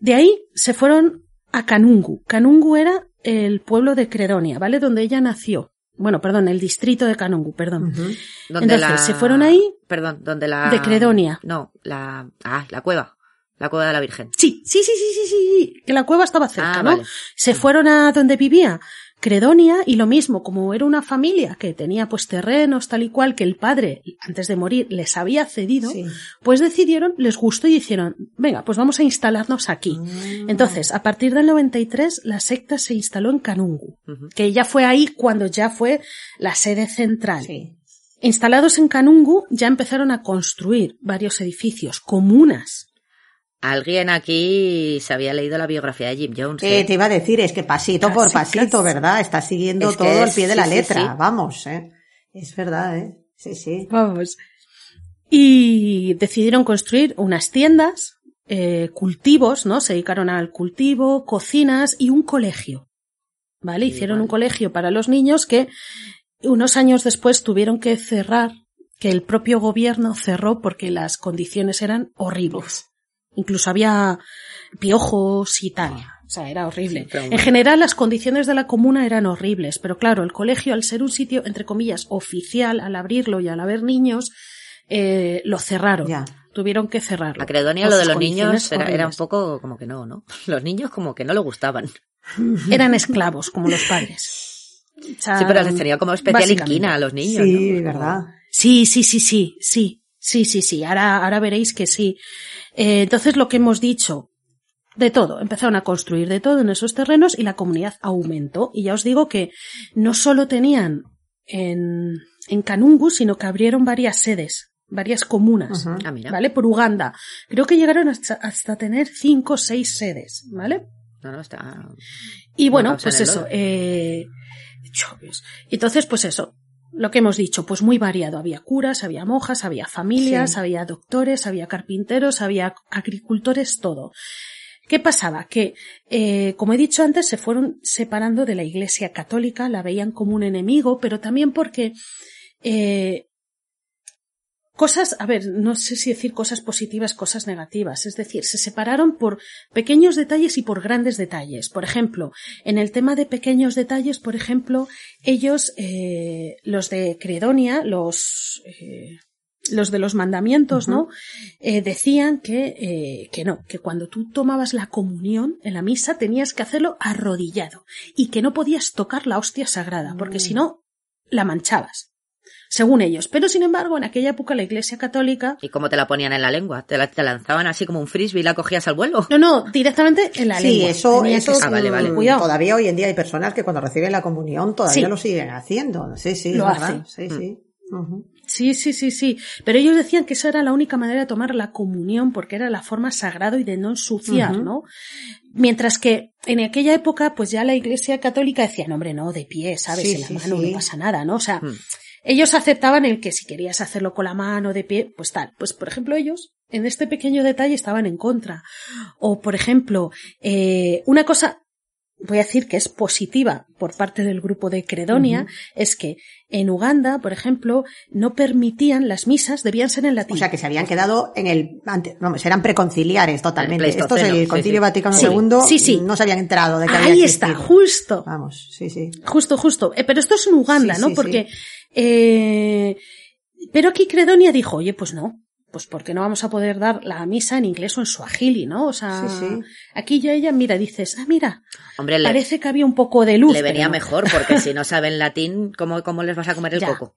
De ahí se fueron a Canungu. Canungu era el pueblo de Credonia, ¿vale? Donde ella nació. Bueno, perdón, el distrito de Canungu, perdón. Donde Entonces, la... se fueron ahí Perdón, donde la... de Credonia. No, la... Ah, la cueva. La cueva de la Virgen. Sí, sí, sí, sí, sí, sí, sí, que la cueva estaba cerca, Ah, ¿no? vale. Se fueron a donde vivía Credonia y lo mismo, como era una familia que tenía pues terrenos tal y cual que el padre, antes de morir, les había cedido, Sí. pues decidieron, les gustó y dijeron, venga, pues vamos a instalarnos aquí. Mm. Entonces, a partir del 93, la secta se instaló en Canungu, que ya fue ahí cuando ya fue la sede central. Sí. Instalados en Canungu, ya empezaron a construir varios edificios, comunas. Alguien aquí se había leído la biografía de Jim Jones. Eh, ¿eh? te iba a decir, es que pasito por pasito, casi. ¿verdad? Estás siguiendo Es que todo al pie de sí, la letra, sí. vamos, ¿eh? Es verdad, ¿eh? Sí, sí. Vamos. Y decidieron construir unas tiendas, eh, cultivos, ¿no? Se dedicaron al cultivo, cocinas y un colegio. ¿Vale? Sí, Hicieron vale. un colegio para los niños que unos años después tuvieron que cerrar, que el propio gobierno cerró porque las condiciones eran horribles. Incluso había piojos y tal. O sea, era horrible. Sí, en general, las condiciones de la comuna eran horribles, pero claro, el colegio, al ser un sitio, entre comillas, oficial, al abrirlo y al haber niños, eh, lo cerraron. Ya. Tuvieron que cerrarlo. A Credonia lo de los niños era, era un poco como que no, ¿no? Los niños como que no le gustaban. Eran esclavos, como los padres. O sea, Sí, pero les tenía como especial inquina a los niños, sí, ¿no? ¿verdad? Sí, sí, sí, sí, sí, sí, sí, sí. Ahora, ahora veréis que sí. Eh, entonces lo que hemos dicho, de todo, empezaron a construir de todo en esos terrenos y la comunidad aumentó. Y ya os digo que no solo tenían en, en Canungu, sino que abrieron varias sedes, varias comunas. Ah, mira. ¿Vale? Por Uganda. Creo que llegaron hasta, hasta tener cinco o seis sedes, ¿vale? No, no, está... Y bueno, pues eso, eh, choves. Entonces, pues eso, lo que hemos dicho, pues muy variado. Había curas, había monjas, había familias, Sí. había doctores, había carpinteros, había agricultores, todo. ¿Qué pasaba? Que, eh, como he dicho antes, se fueron separando de la Iglesia católica, la veían como un enemigo, pero también porque eh, cosas, a ver, no sé si decir cosas positivas, cosas negativas. Es decir, se separaron por pequeños detalles y por grandes detalles. Por ejemplo, en el tema de pequeños detalles, por ejemplo, ellos, eh, los de Credonia, los, eh, los de los mandamientos, ¿no? Eh, decían que, eh, que no, que cuando tú tomabas la comunión en la misa tenías que hacerlo arrodillado y que no podías tocar la hostia sagrada, porque si no, la manchabas. Según ellos. Pero sin embargo, en aquella época la Iglesia Católica. ¿Y cómo te la ponían en la lengua? ¿Te la te lanzaban así como un frisbee y la cogías al vuelo? No, no, directamente en la Sí, lengua. eso, Tenía eso que- Ah, vale, vale. mm, Cuidado. todavía hoy en día hay personas que cuando reciben la comunión todavía Sí. lo siguen haciendo. Sí, sí, Lo es verdad. hacen. Sí, sí. Ujú. Sí, sí, sí, sí. Pero ellos decían que esa era la única manera de tomar la comunión porque era la forma sagrada y de no ensuciar. ¿no? Mientras que en aquella época, pues ya la Iglesia Católica decía, no, hombre, no, de pie, ¿sabes? Sí, en la sí, mano sí. no pasa nada, ¿no? O sea, Hmm. Ellos aceptaban el que si querías hacerlo con la mano, de pie, pues tal. Pues, por ejemplo, ellos en este pequeño detalle estaban en contra. O, por ejemplo, eh, una cosa, voy a decir que es positiva por parte del grupo de Credonia, es que en Uganda, por ejemplo, no permitían las misas, debían ser en latín. O sea, que se habían quedado en el, antes, vamos, eran preconciliares totalmente. El Estos Pleistoceno, el Concilio sí. Vaticano Sí, II sí, sí. no se habían enterado de que había Ahí está, justo. Vamos, sí, sí. Justo, justo. Eh, pero esto es en Uganda, Sí, ¿no? sí, Porque, eh, pero aquí Credonia dijo, oye, pues no. Pues porque no vamos a poder dar la misa en inglés o en suajili, ¿no? O sea, Sí, sí. aquí ya ella mira, dices, ah, mira, Hombre, le, parece que había un poco de luz. le venía no. mejor, porque si no saben latín, ¿cómo, cómo les vas a comer el Ya. coco?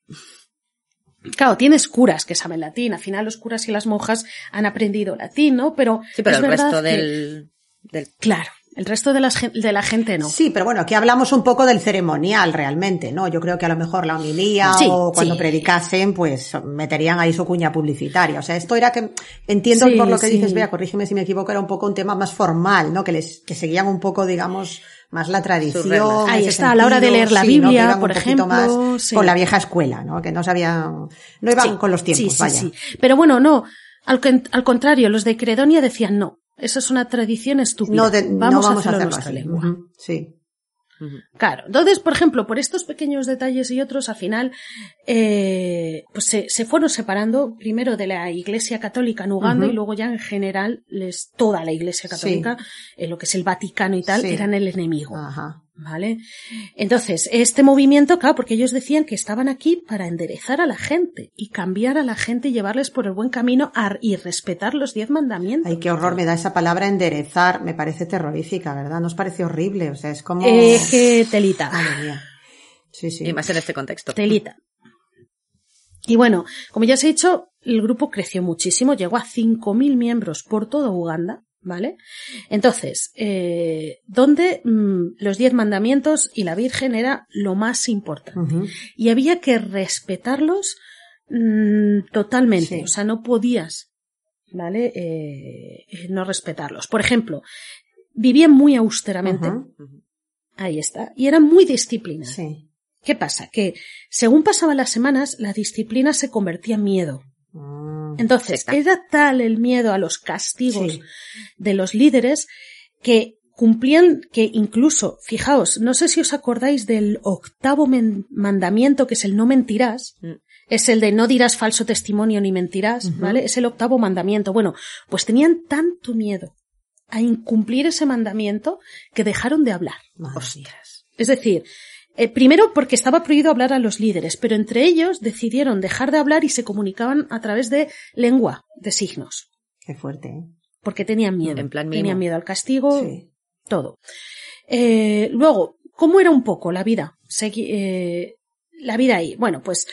Claro, tienes curas que saben latín. Al final los curas y las monjas han aprendido latín, ¿no? Pero, Sí, pero es el verdad resto que- del, del... claro, el resto de, las de la gente no. Sí, pero bueno, aquí hablamos un poco del ceremonial realmente, ¿no? Yo creo que a lo mejor la homilía Sí, o cuando sí. predicasen, pues meterían ahí su cuña publicitaria. O sea, esto era que, entiendo Sí, por lo que sí. dices, Bea, corrígeme si me equivoco, era un poco un tema más formal, ¿no? Que les, que seguían un poco, digamos, más la tradición. Ahí está, a la hora de leer la sí, ¿no? Que Biblia, iban un por poquito ejemplo, más sí. con la vieja escuela, ¿no? Que no sabían, no iban Sí, con los tiempos, sí, sí, vaya. sí. Pero bueno, no. Al, al contrario, los de Credonia decían no. Esa es una tradición estúpida. No, de- vamos, no a hacerlo en nuestra así. lengua. Sí. Claro. Entonces, por ejemplo, por estos pequeños detalles y otros, al final, eh, pues se, se fueron separando primero de la Iglesia Católica en Uganda y luego ya en general les, toda la Iglesia Católica, eh, lo que es el Vaticano y tal, Sí. eran el enemigo. Ajá. ¿Vale? Entonces, este movimiento, claro, porque ellos decían que estaban aquí para enderezar a la gente y cambiar a la gente y llevarles por el buen camino a- y respetar los diez mandamientos. Ay, qué horror me da esa palabra enderezar. Me parece terrorífica, ¿verdad? ¿Nos parece horrible? O sea, es como... Eh, que telita. Madre mía. Sí, sí. Y más en este contexto. Telita. Y bueno, como ya os he dicho, el grupo creció muchísimo, llegó a 5.000 miembros por todo Uganda, ¿vale? Entonces, eh, donde mm, los diez mandamientos y la Virgen era lo más importante. Y había que respetarlos mm, totalmente. Sí. O sea, no podías, ¿vale? Eh, no respetarlos. Por ejemplo, vivían muy austeramente. Ahí está. Y eran muy disciplinados. Sí. ¿Qué pasa? Que según pasaban las semanas, la disciplina se convertía en miedo. Entonces, era tal el miedo a los castigos Sí. de los líderes que cumplían que incluso, fijaos, no sé si os acordáis del octavo mandamiento que es el no mentirás, Mm. es el de no dirás falso testimonio ni mentirás. ¿vale? Es el octavo mandamiento. Bueno, pues tenían tanto miedo a incumplir ese mandamiento que dejaron de hablar. Madre mía. Es decir, eh, primero porque estaba prohibido hablar a los líderes, pero entre ellos decidieron dejar de hablar y se comunicaban a través de lengua, de signos, Qué fuerte, ¿eh? porque tenían miedo. En plan mimo. tenían miedo al castigo, Sí. todo. Eh, luego, ¿cómo era un poco la vida? Segui- eh, la vida ahí. Bueno, pues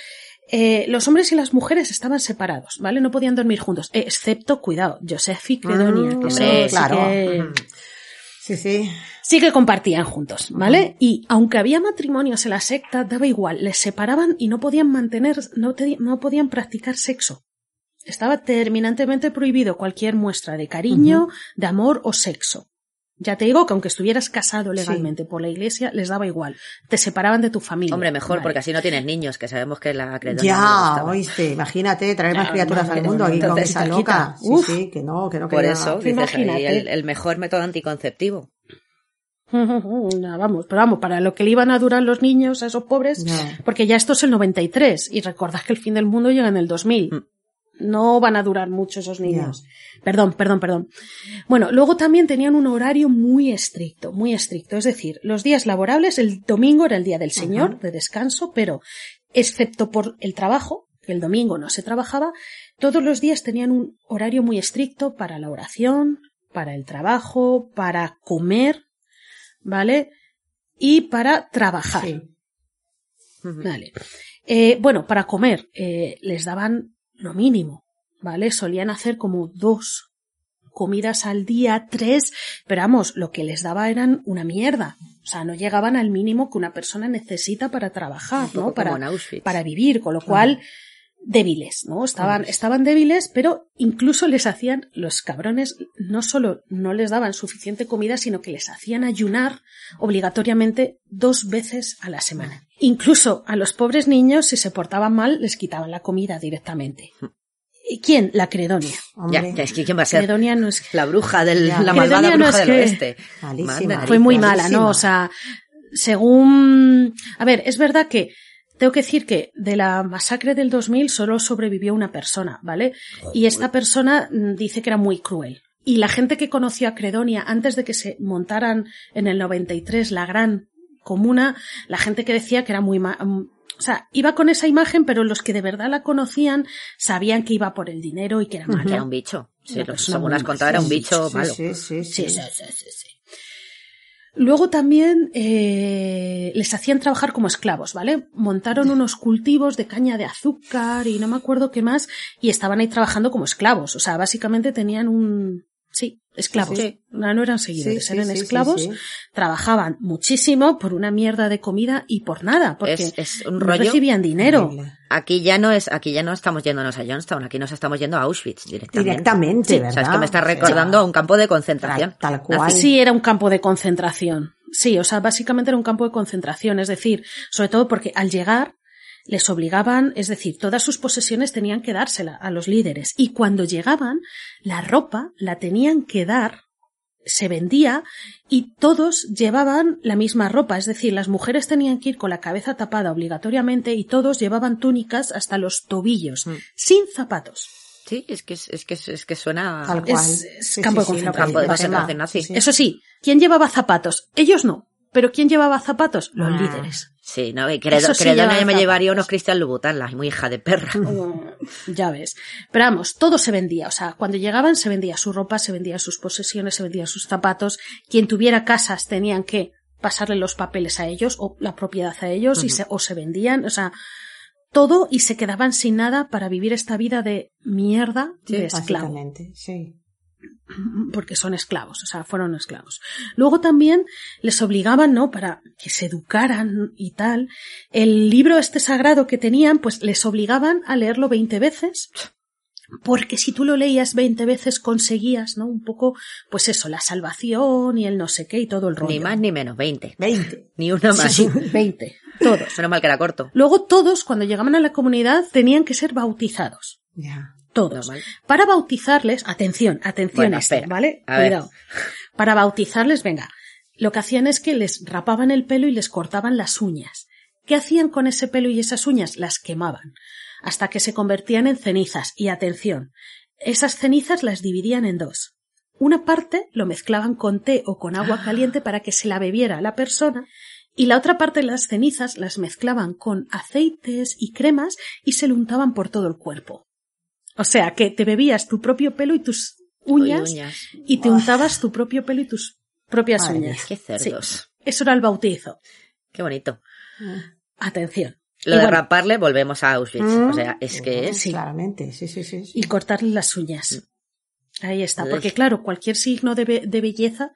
eh, los hombres y las mujeres estaban separados, ¿vale? No podían dormir juntos, excepto, cuidado, Joseph y Credonia, Mm, que eso sí claro. que- Ujú. Sí, sí. Sí que compartían juntos, ¿vale? Y aunque había matrimonios en la secta, daba igual, les separaban y no podían mantener, no, te- no podían practicar sexo. Estaba terminantemente prohibido cualquier muestra de cariño, de amor o sexo. Ya te digo que aunque estuvieras casado legalmente por la iglesia, les daba igual. Te separaban de tu familia. Hombre, mejor, Vale. porque así no tienes niños, que sabemos que la le Ya, oíste, imagínate, traer más criaturas no, al mundo no, aquí con entonces esa loca. Sí, Uf. sí, que no, que no Por quería- eso, dices, Imagínate. el, el mejor método anticonceptivo. No, vamos, pero vamos, para lo que le iban a durar los niños a esos pobres, porque ya esto es el 93 y recordad que el fin del mundo llega en el 2000. Mm. No van a durar mucho esos niños. Perdón, perdón, perdón. Bueno, luego también tenían un horario muy estricto, muy estricto. Es decir, los días laborables, el domingo era el día del Señor, Ajá. de descanso, pero excepto por el trabajo, que el domingo no se trabajaba, todos los días tenían un horario muy estricto para la oración, para el trabajo, para comer, ¿vale? Y para trabajar. Sí. Vale. Eh, bueno, para comer eh, les daban lo mínimo, ¿vale? Solían hacer como dos comidas al día, tres, pero vamos, lo que les daba eran una mierda. O sea, no llegaban al mínimo que una persona necesita para trabajar, ¿no? Para, para vivir, con lo cual débiles, ¿no? Estaban, estaban débiles, pero incluso les hacían, los cabrones, no solo no les daban suficiente comida, sino que les hacían ayunar obligatoriamente dos veces a la semana. Incluso a los pobres niños, si se portaban mal, les quitaban la comida directamente. ¿Y ¿Quién? La Credonia. Ya, ya, es que ¿quién va a ser? Credonia no es La bruja del, Ya. la malvada Credonia no bruja es del que- oeste. Malísima. Manda fue muy Malísima. mala, ¿no? O sea, según... A ver, es verdad que tengo que decir que de la masacre del 2000 solo sobrevivió una persona, ¿vale? Y esta persona mm, dice que era muy cruel. Y la gente que conoció a Credonia antes de que se montaran en el 93 la gran comuna, la gente que decía que era muy ma- mm, o sea, iba con esa imagen, pero los que de verdad la conocían sabían que iba por el dinero y que era Que era un bicho. Sí, según has contado, era un bicho Sí, malo. sí, sí, sí. Sí, sí, sí, sí, sí. Luego también eh, les hacían trabajar como esclavos, ¿vale? Montaron unos cultivos de caña de azúcar y no me acuerdo qué más, y estaban ahí trabajando como esclavos. O sea, básicamente tenían un... Sí, esclavos. Sí. No, no eran seguidores, Sí, eran esclavos. sí. Trabajaban muchísimo por una mierda de comida y por nada, porque Es- es un no recibían dinero. Horrible. Aquí ya no es, aquí ya no estamos yéndonos a Johnstown, aquí nos estamos yendo a Auschwitz directamente. Directamente, Sí, ¿verdad? O sea, es que me está recordando a un campo de concentración. Tal, tal cual. Sí, era un campo de concentración. Sí, o sea, básicamente era un campo de concentración. Es decir, sobre todo porque al llegar les obligaban, es decir, todas sus posesiones tenían que dársela a los líderes. Y cuando llegaban, la ropa la tenían que dar, se vendía y todos llevaban la misma ropa. Es decir, las mujeres tenían que ir con la cabeza tapada obligatoriamente y todos llevaban túnicas hasta los tobillos, Mm. sin zapatos. Sí, es que, es, es que, es que suena... Tal cual. Es- es campo de concentración. Campo de concentración. Sí, sí. Eso sí, ¿quién llevaba zapatos? Ellos no. Pero ¿quién llevaba zapatos? Los Ah. líderes. Sí, no, y credo, sí Credonia me llevaría unos Cristian Louboutin, la muy hija de perra. Mm, ya ves. Pero vamos, todo se vendía. O sea, cuando llegaban se vendía su ropa, se vendía sus posesiones, se vendían sus zapatos. Quien tuviera casas tenían que pasarle los papeles a ellos o la propiedad a ellos y se, o se vendían. O sea, todo y se quedaban sin nada para vivir esta vida de mierda Sí, de esclavo. Sí. Porque son esclavos, o sea, fueron esclavos. Luego también les obligaban, ¿no? Para que se educaran y tal. El libro este sagrado que tenían, pues les obligaban a leerlo 20 veces. Porque si tú lo leías 20 veces conseguías, ¿no? Un poco, pues eso, la salvación y el no sé qué y todo el rollo. Ni más ni menos, 20. 20. Ni una más. Sí, 20. Todos. Menos mal que era corto. Luego todos, cuando llegaban a la comunidad, tenían que ser bautizados. Ya. Todos. Normal. Para bautizarles, atención, atención Bueno. ¿vale? A ver. Cuidado. Para bautizarles, venga, lo que hacían es que les rapaban el pelo y les cortaban las uñas. ¿Qué hacían con ese pelo y esas uñas? Las quemaban, hasta que se convertían en cenizas. Y atención, esas cenizas las dividían en dos. Una parte lo mezclaban con té o con agua caliente para que se la bebiera la persona, y la otra parte de las cenizas las mezclaban con aceites y cremas y se lo untaban por todo el cuerpo. O sea, que te bebías tu propio pelo y tus uñas, Uy, uñas. y te untabas tu propio pelo y tus propias Madre uñas. mía, Qué cerdos. Sí, eso era el bautizo. Qué bonito. Atención. Lo Y de bueno, raparle, volvemos a Auschwitz. Mm. O sea, es que es... Sí. Claramente, sí, sí, sí. sí. Y cortarle las uñas. Ahí está. Porque claro, cualquier signo de, be- de belleza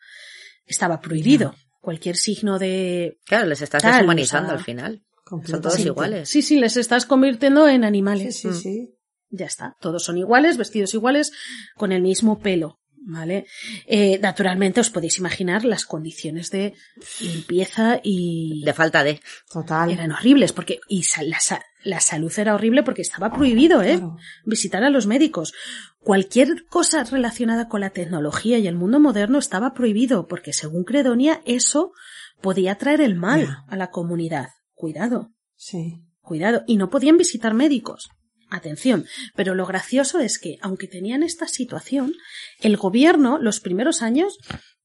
estaba prohibido. Cualquier signo de... Claro, les estás Tal, deshumanizando o sea, al final. Son todos iguales. Sí, sí, les estás convirtiendo en Sí, animales. sí, sí. Ya está. Todos son iguales, vestidos iguales, con el mismo pelo. ¿vale? Eh, naturalmente os podéis imaginar las condiciones de limpieza y De falta de. Total. eran horribles porque y la, la salud era horrible porque estaba prohibido, ¿eh? Claro. Visitar a los médicos. Cualquier cosa relacionada con la tecnología y el mundo moderno estaba prohibido porque según Credonia eso podía traer el mal a la comunidad. Cuidado. Sí. Cuidado. Y no podían visitar médicos. Atención. Pero lo gracioso es que, aunque tenían esta situación, el gobierno, los primeros años,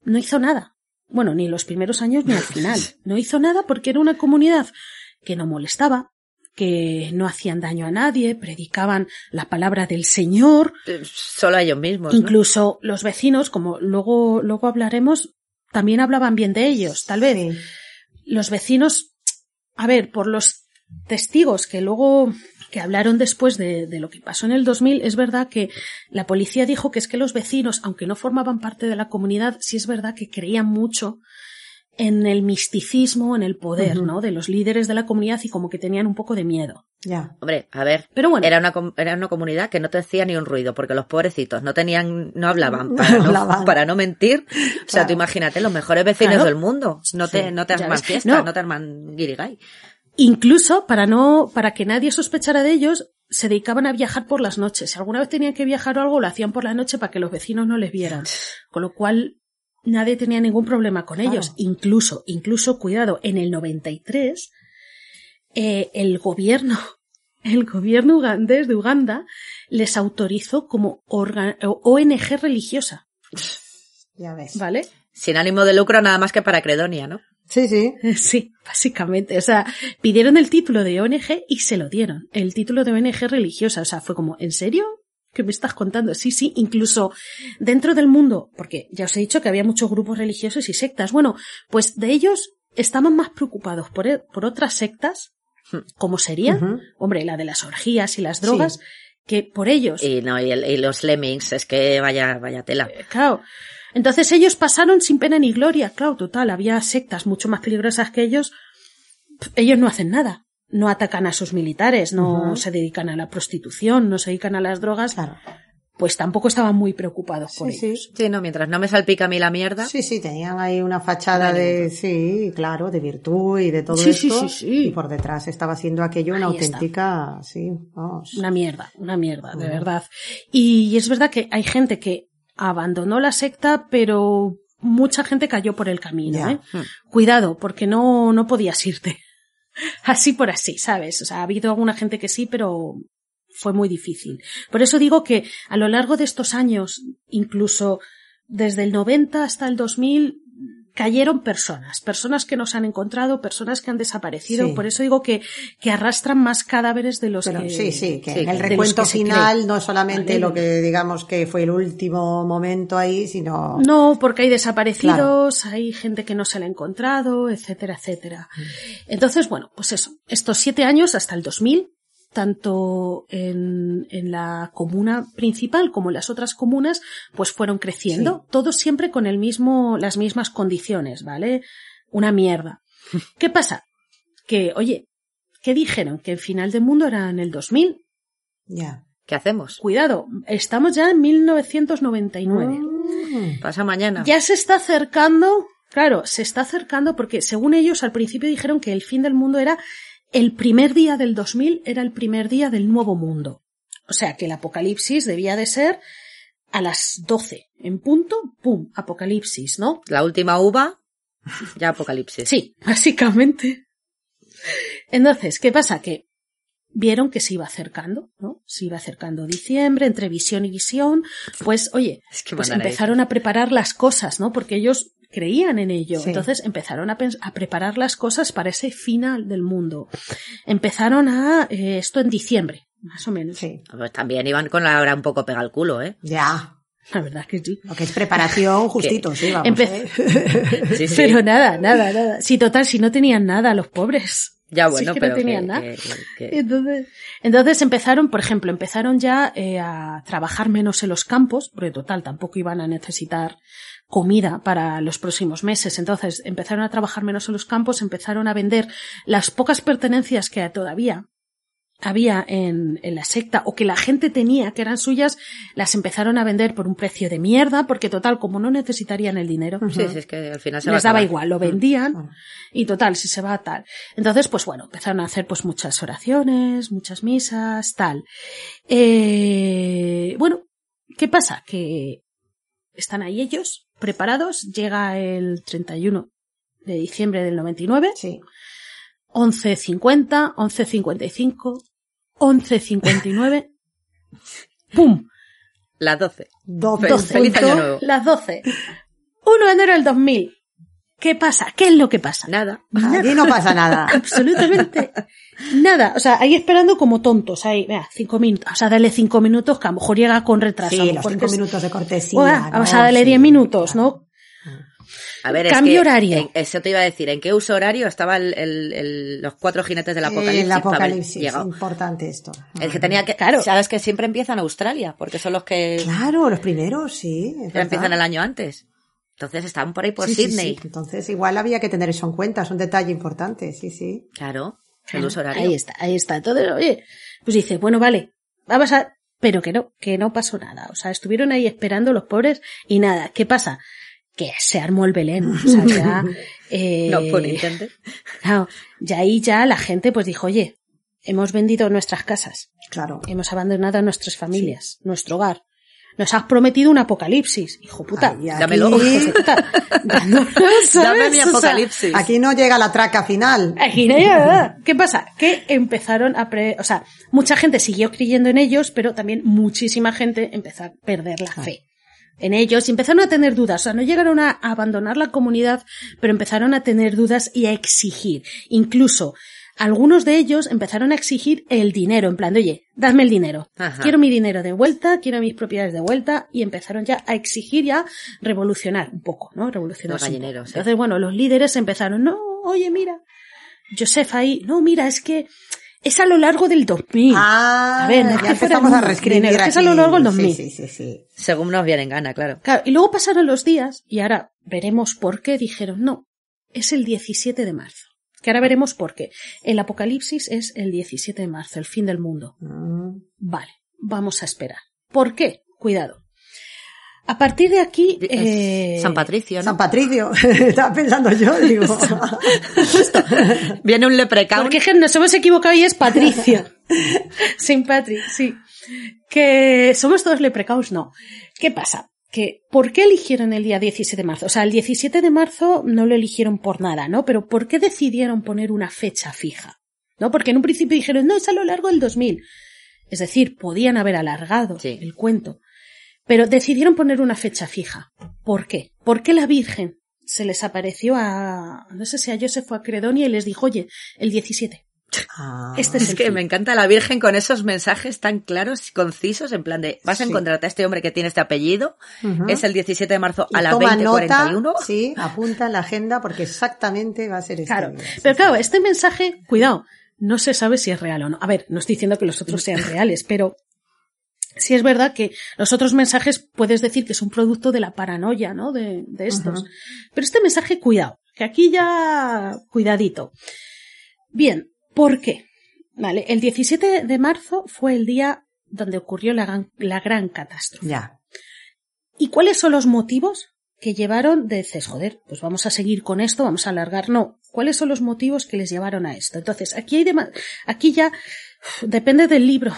no hizo nada. Bueno, ni los primeros años ni al final. No hizo nada porque era una comunidad que no molestaba, que no hacían daño a nadie, predicaban la palabra del Señor, eh, Solo a ellos mismos. ¿no? incluso los vecinos, como luego, luego hablaremos, también hablaban bien de ellos, tal vez Sí. los vecinos, a ver, por los testigos que luego que hablaron después de, de lo que pasó en el 2000, es verdad que la policía dijo que es que los vecinos, aunque no formaban parte de la comunidad, sí es verdad que creían mucho en el misticismo, en el poder. ¿no? De los líderes de la comunidad y como que tenían un poco de miedo. Ya. Hombre, a ver. Pero bueno. Era una, com- era una comunidad que no te hacía ni un ruido, porque los pobrecitos no tenían, no hablaban para no, hablaban. para no mentir. O sea, tú imagínate, los mejores vecinos Claro. del mundo. No te, Sí, no te arman fiesta, No. no. te arman guirigay. Incluso para no, para que nadie sospechara de ellos, se dedicaban a viajar por las noches. Si alguna vez tenían que viajar o algo, lo hacían por la noche para que los vecinos no les vieran. Con lo cual, nadie tenía ningún problema con Claro. ellos. Incluso, incluso, cuidado, en el 93, eh, el gobierno, el gobierno ugandés de Uganda les autorizó como orga- ONG religiosa, Ya ves. ¿vale? Sin ánimo de lucro nada más que para Credonia, ¿no? Sí, sí. Sí, básicamente. O sea, pidieron el título de ONG y se lo dieron. El título de ONG religiosa. O sea, fue como, ¿en serio? ¿Qué me estás contando? Sí, sí, incluso dentro del mundo, porque ya os he dicho que había muchos grupos religiosos y sectas. Bueno, pues de ellos estaban más preocupados por, e- por otras sectas, como sería, Ujú. hombre, la de las orgías y las drogas, que por ellos. Y no, y, el- y los lemmings, es que vaya, vaya tela. Eh, Claro. Entonces ellos pasaron sin pena ni gloria. Claro, total, había sectas mucho más peligrosas que ellos. Ellos no hacen nada. No atacan a sus militares, no se dedican a la prostitución, no se dedican a las drogas. Claro. Pues tampoco estaban muy preocupados por Sí, sí. ellos. Sí, no, mientras no me salpica a mí la mierda. Sí, sí, tenían ahí una fachada No de, sí, claro, de virtud y de todo Sí, sí, esto. sí, sí. Y por detrás estaba haciendo aquello una Ahí está. auténtica, sí, vamos. Una mierda, una mierda, de verdad. Y es verdad que hay gente que abandonó la secta, pero mucha gente cayó por el camino. ¿eh? Cuidado, porque no, no podías irte. Así por así, ¿sabes? O sea, ha habido alguna gente que sí, pero fue muy difícil. Por eso digo que a lo largo de estos años, incluso desde el 90 hasta el 2000, cayeron personas, personas que nos han encontrado, personas que han desaparecido. Sí. Por eso digo que, que arrastran más cadáveres de los Pero que... sí, sí, que sí, en el recuento final no solamente Vale. lo que digamos que fue el último momento ahí, sino No, porque hay desaparecidos, hay gente que no se le ha encontrado, etcétera, etcétera. Mm. Entonces, bueno, pues eso, estos siete años hasta el 2000, tanto en, en la comuna principal como en las otras comunas, pues fueron creciendo, todos siempre con el mismo, las mismas condiciones, ¿vale? Una mierda. ¿Qué pasa? Que, oye, ¿qué dijeron? Que el final del mundo era en el 2000. ya. ¿Qué hacemos? Cuidado, estamos ya en 1999. Mm. Pasa mañana. Ya se está acercando, claro, se está acercando porque según ellos al principio dijeron que el fin del mundo era el primer día del 2000, era el primer día del nuevo mundo. O sea que el apocalipsis debía de ser a las 12 en punto, pum, apocalipsis, ¿no? La última uva, ya apocalipsis. Sí, básicamente. Entonces, ¿qué pasa? Que vieron que se iba acercando, ¿no? Se iba acercando diciembre, entre visión y visión, pues oye, Es que pues empezaron a preparar las cosas, ¿no? Porque ellos creían en ello. Sí. Entonces empezaron a, a preparar las cosas para ese final del mundo. Empezaron a eh, esto en diciembre, más o menos. Sí, Pues también iban con la hora un poco pega al culo, ¿eh? ya. La verdad que sí. Lo que es preparación justito, sí, vamos. Empe- ¿eh? Sí, sí. Pero nada, nada, nada. Sí, total, si no tenían nada los pobres. ya bueno, es que pero no tenían que- nada. que- que- Entonces, entonces empezaron, por ejemplo, empezaron ya eh, a trabajar menos en los campos, porque total, tampoco iban a necesitar comida para los próximos meses. Entonces empezaron a trabajar menos en los campos, empezaron a vender las pocas pertenencias que todavía había en, en la secta o que la gente tenía que eran suyas, las empezaron a vender por un precio de mierda, porque total, como no necesitarían el dinero, Sí, sí, es que al final se les daba igual, lo vendían y total, si se va tal. Entonces, pues bueno, empezaron a hacer pues muchas oraciones, muchas misas, tal. Eh, bueno, ¿qué pasa? Que están ahí ellos, preparados, llega el 31 de diciembre del 99, Sí. 11.50, 11.55, 11.59, ¡pum! Las 12. Doce. Feliz- feliz año nuevo. Las 12. 1 de enero del 2000. ¿Qué pasa? ¿Qué es lo que pasa? Nada. Aquí no pasa nada. Absolutamente nada. O sea, ahí esperando como tontos. Ahí, vea, cinco minutos. O sea, dale cinco minutos que a lo mejor llega con retraso. Sí, lo los cinco es- minutos de cortesía. Buah, ¿no? O sea, dale Sí, diez minutos, ¿no? A ver, Cambio es que, horario. en- eso te iba a decir, ¿en qué uso horario estaban el, el- los cuatro jinetes del apocalipsis? El apocalipsis, llegado? importante esto. El que tenía que, Claro. sabes que siempre empiezan en Australia, porque son los que Claro, los primeros, sí. es empiezan el año antes. Entonces estaban por ahí por Sí, sí, Sydney. sí. Entonces, igual había que tener eso en cuenta, es un detalle importante, sí, sí. Claro, el uso horario. Ahí está, ahí está. Entonces, oye, pues dice, bueno, vale, vamos a... Pero que no, que no pasó nada. O sea, estuvieron ahí esperando los pobres y nada. ¿Qué pasa? Que se armó el Belén. O sea, ya... eh, No, por intento. Claro, ya ahí ya la gente pues dijo, oye, hemos vendido nuestras casas, Claro. hemos abandonado a nuestras familias, nuestro hogar. Nos has prometido un apocalipsis, hijo puta. Ay, aquí- Dámelo. Puta. Dándonos, Dame mi O sea, apocalipsis. Aquí no llega la traca final. Aquí no nada. ¿Qué pasa? Que empezaron a... Pre... O sea, mucha gente siguió creyendo en ellos, pero también muchísima gente empezó a perder la fe en ellos y empezaron a tener dudas. O sea, no llegaron a abandonar la comunidad, pero empezaron a tener dudas y a exigir. Incluso algunos de ellos empezaron a exigir el dinero, en plan de, oye, dadme el dinero. Ajá. Quiero mi dinero de vuelta, quiero mis propiedades de vuelta y empezaron ya a exigir ya revolucionar un poco, ¿no? Revolucionar. Los gallineros, sí. Entonces, bueno, los líderes empezaron, no, oye, mira, Joseph ahí, no, mira, es que es a lo largo del 2000. Ah, A ver, no es ya empezamos a reescribir que es a lo largo del Sí, 2000. Sí, sí, sí. Según nos viene en gana, claro. Claro, y luego pasaron los días y ahora veremos por qué dijeron, no, es el 17 de marzo. Que ahora veremos por qué. El apocalipsis es el 17 de marzo, el fin del mundo. Mm. Vale, vamos a esperar. ¿Por qué? Cuidado. A partir de aquí... Eh, San Patricio, San ¿no? Patricio, estaba pensando yo, digo. Viene un leprecaun. Porque nos hemos equivocado y es Patricia. Saint Patrick, sí. Que somos todos leprecaus, no. ¿Qué pasa? Que, ¿por qué eligieron el día 17 de marzo? O sea, el 17 de marzo no lo eligieron por nada, ¿no? Pero ¿por qué decidieron poner una fecha fija? ¿No? Porque en un principio dijeron, no, es a lo largo del 2000. Es decir, podían haber alargado Sí. el cuento. Pero decidieron poner una fecha fija. ¿Por qué? ¿Por qué la Virgen se les apareció a, no sé si a Joseph o a Credonia y les dijo, oye, el 17? Ah. Este es, que me encanta la Virgen con esos mensajes tan claros y concisos, en plan de, vas a encontrarte a este hombre que tiene este apellido, es el 17 de marzo a las toma nota, 20.41. sí, apunta en la agenda porque exactamente va a ser este Claro. día, sí, Pero claro, este mensaje, cuidado, no se sabe si es real o no. A ver, no estoy diciendo que los otros sean reales, pero sí es verdad que los otros mensajes puedes decir que es un producto de la paranoia, ¿no? De, de estos. Pero este mensaje, cuidado, que aquí ya, cuidadito. Bien, ¿por qué? Vale, el 17 de marzo fue el día donde ocurrió la, gran- la gran catástrofe. Ya. ¿Y cuáles son los motivos que llevaron de dices, joder, pues vamos a seguir con esto, vamos a alargar? No. ¿Cuáles son los motivos que les llevaron a esto? Entonces, aquí hay dema- aquí ya depende del libro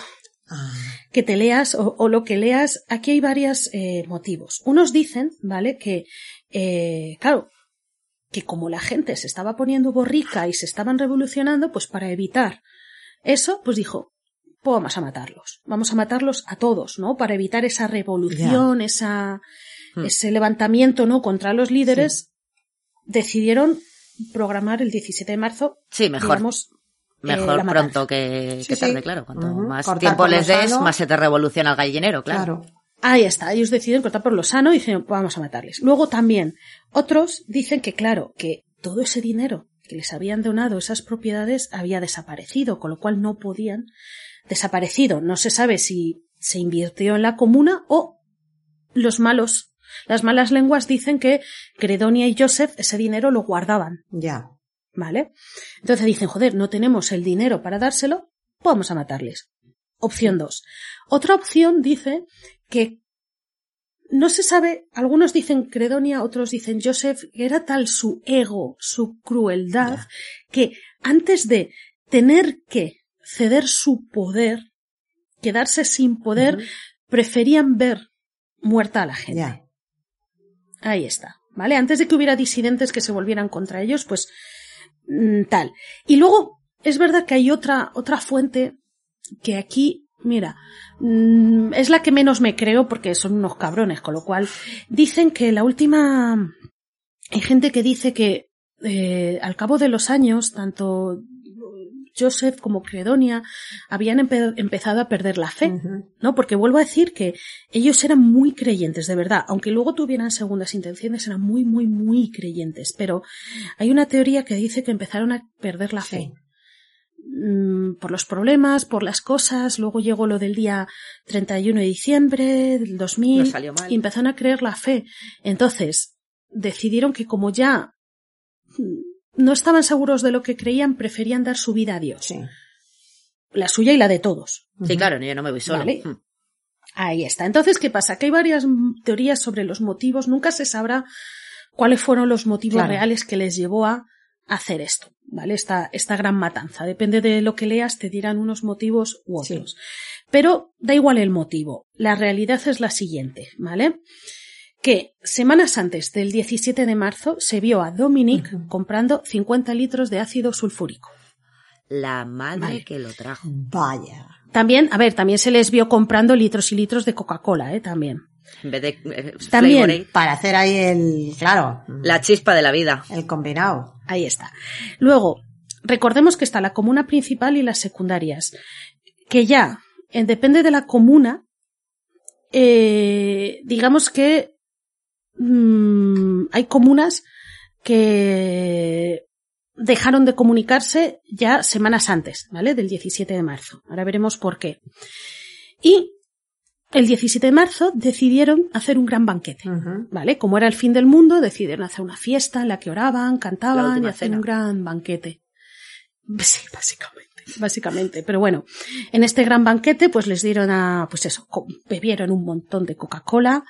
Ah, que te leas o, o lo que leas, aquí hay varios eh, motivos. Unos dicen, ¿vale? Que, eh, claro, que como la gente se estaba poniendo borrica y se estaban revolucionando, pues para evitar eso, pues dijo, pues vamos a matarlos. Vamos a matarlos a todos, ¿no? Para evitar esa revolución, esa, Hmm. ese levantamiento, ¿no? Contra los líderes, decidieron programar el 17 de marzo, Sí, mejor. digamos, eh, Mejor pronto que, Sí, que tarde, sí. claro. Cuanto más Cortar tiempo les des, sano. más se te revoluciona el gallinero, claro. claro. Ahí está, ellos deciden cortar por lo sano y dicen, vamos a matarles. Luego también, otros dicen que claro, que todo ese dinero que les habían donado, esas propiedades, había desaparecido, con lo cual no podían. Desaparecido, no se sabe si se invirtió en la comuna o los malos, las malas lenguas dicen que Credonia y Joseph ese dinero lo guardaban, Ya. ¿vale? Entonces dicen, joder, no tenemos el dinero para dárselo, vamos a matarles. Opción 2. Otra opción dice que no se sabe, algunos dicen Credonia, otros dicen Joseph, que era tal su ego, su crueldad, que antes de tener que ceder su poder, quedarse sin poder, preferían ver muerta a la gente. Ahí está, ¿vale? Antes de que hubiera disidentes que se volvieran contra ellos, pues mm, tal. Y luego es verdad que hay otra otra fuente que aquí, mira, mm, es la que menos me creo porque son unos cabrones, con lo cual dicen que la última hay gente que dice que eh, al cabo de los años tanto Joseph como Credonia habían empe- empezado a perder la fe. ¿no? Porque vuelvo a decir que ellos eran muy creyentes, de verdad. Aunque luego tuvieran segundas intenciones, eran muy, muy, muy creyentes. Pero hay una teoría que dice que empezaron a perder la fe. Mm, por los problemas, por las cosas. Luego llegó lo del día 31 de diciembre del 2000 Nos salió mal. y empezaron a creer la fe. Entonces, decidieron que como ya mm, no estaban seguros de lo que creían, preferían dar su vida a Dios. Sí. La suya y la de todos. Sí, claro, yo no me voy solo. Vale. Mm. Ahí está. Entonces, ¿qué pasa? Que hay varias mm, teorías sobre los motivos. Nunca se sabrá cuáles fueron los motivos Claro. reales que les llevó a hacer esto, ¿vale? Esta, esta gran matanza. Depende de lo que leas, te dirán unos motivos u Sí. otros. Pero da igual el motivo. La realidad es la siguiente, ¿vale? Que semanas antes del 17 de marzo se vio a Dominic comprando 50 litros de ácido sulfúrico. La madre Vale. que lo trajo. Vaya. También, a ver, también se les vio comprando litros y litros de Coca-Cola, ¿eh? También. En vez de eh, También. Para hacer ahí el, claro, la chispa de la vida. el combinado. Ahí está. Luego, recordemos que está la comuna principal y las secundarias, que ya, eh, depende de la comuna, eh, digamos que mm, hay comunas que dejaron de comunicarse ya semanas antes, ¿vale? Del 17 de marzo. Ahora veremos por qué. Y el 17 de marzo decidieron hacer un gran banquete. ¿Vale? Como era el fin del mundo, decidieron hacer una fiesta en la que oraban, cantaban y hacer cena. un gran banquete. Sí, básicamente, básicamente. Pero bueno, en este gran banquete, pues les dieron a, pues eso, bebieron un montón de Coca-Cola,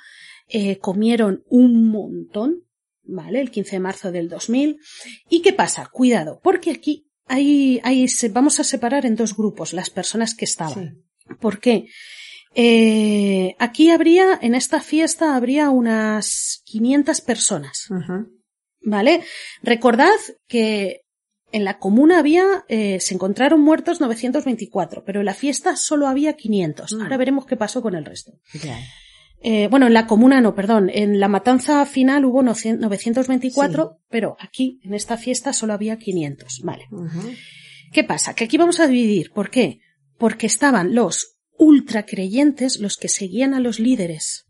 eh, comieron un montón, ¿vale? El 15 de marzo del 2000. ¿Y qué pasa? Cuidado, porque aquí hay, hay, se- vamos a separar en dos grupos las personas que estaban. Sí. ¿Por qué? Eh, aquí habría, en esta fiesta habría unas 500 personas. ¿vale? Recordad que en la comuna había, eh, se encontraron muertos 924, pero en la fiesta solo había 500. Mm. Ahora veremos qué pasó con el resto. Eh, bueno, en la comuna no, perdón. En la matanza final hubo 924, pero aquí, en esta fiesta, solo había 500. Vale. ¿Qué pasa? Que aquí vamos a dividir. ¿Por qué? Porque estaban los ultra creyentes, los que seguían a los líderes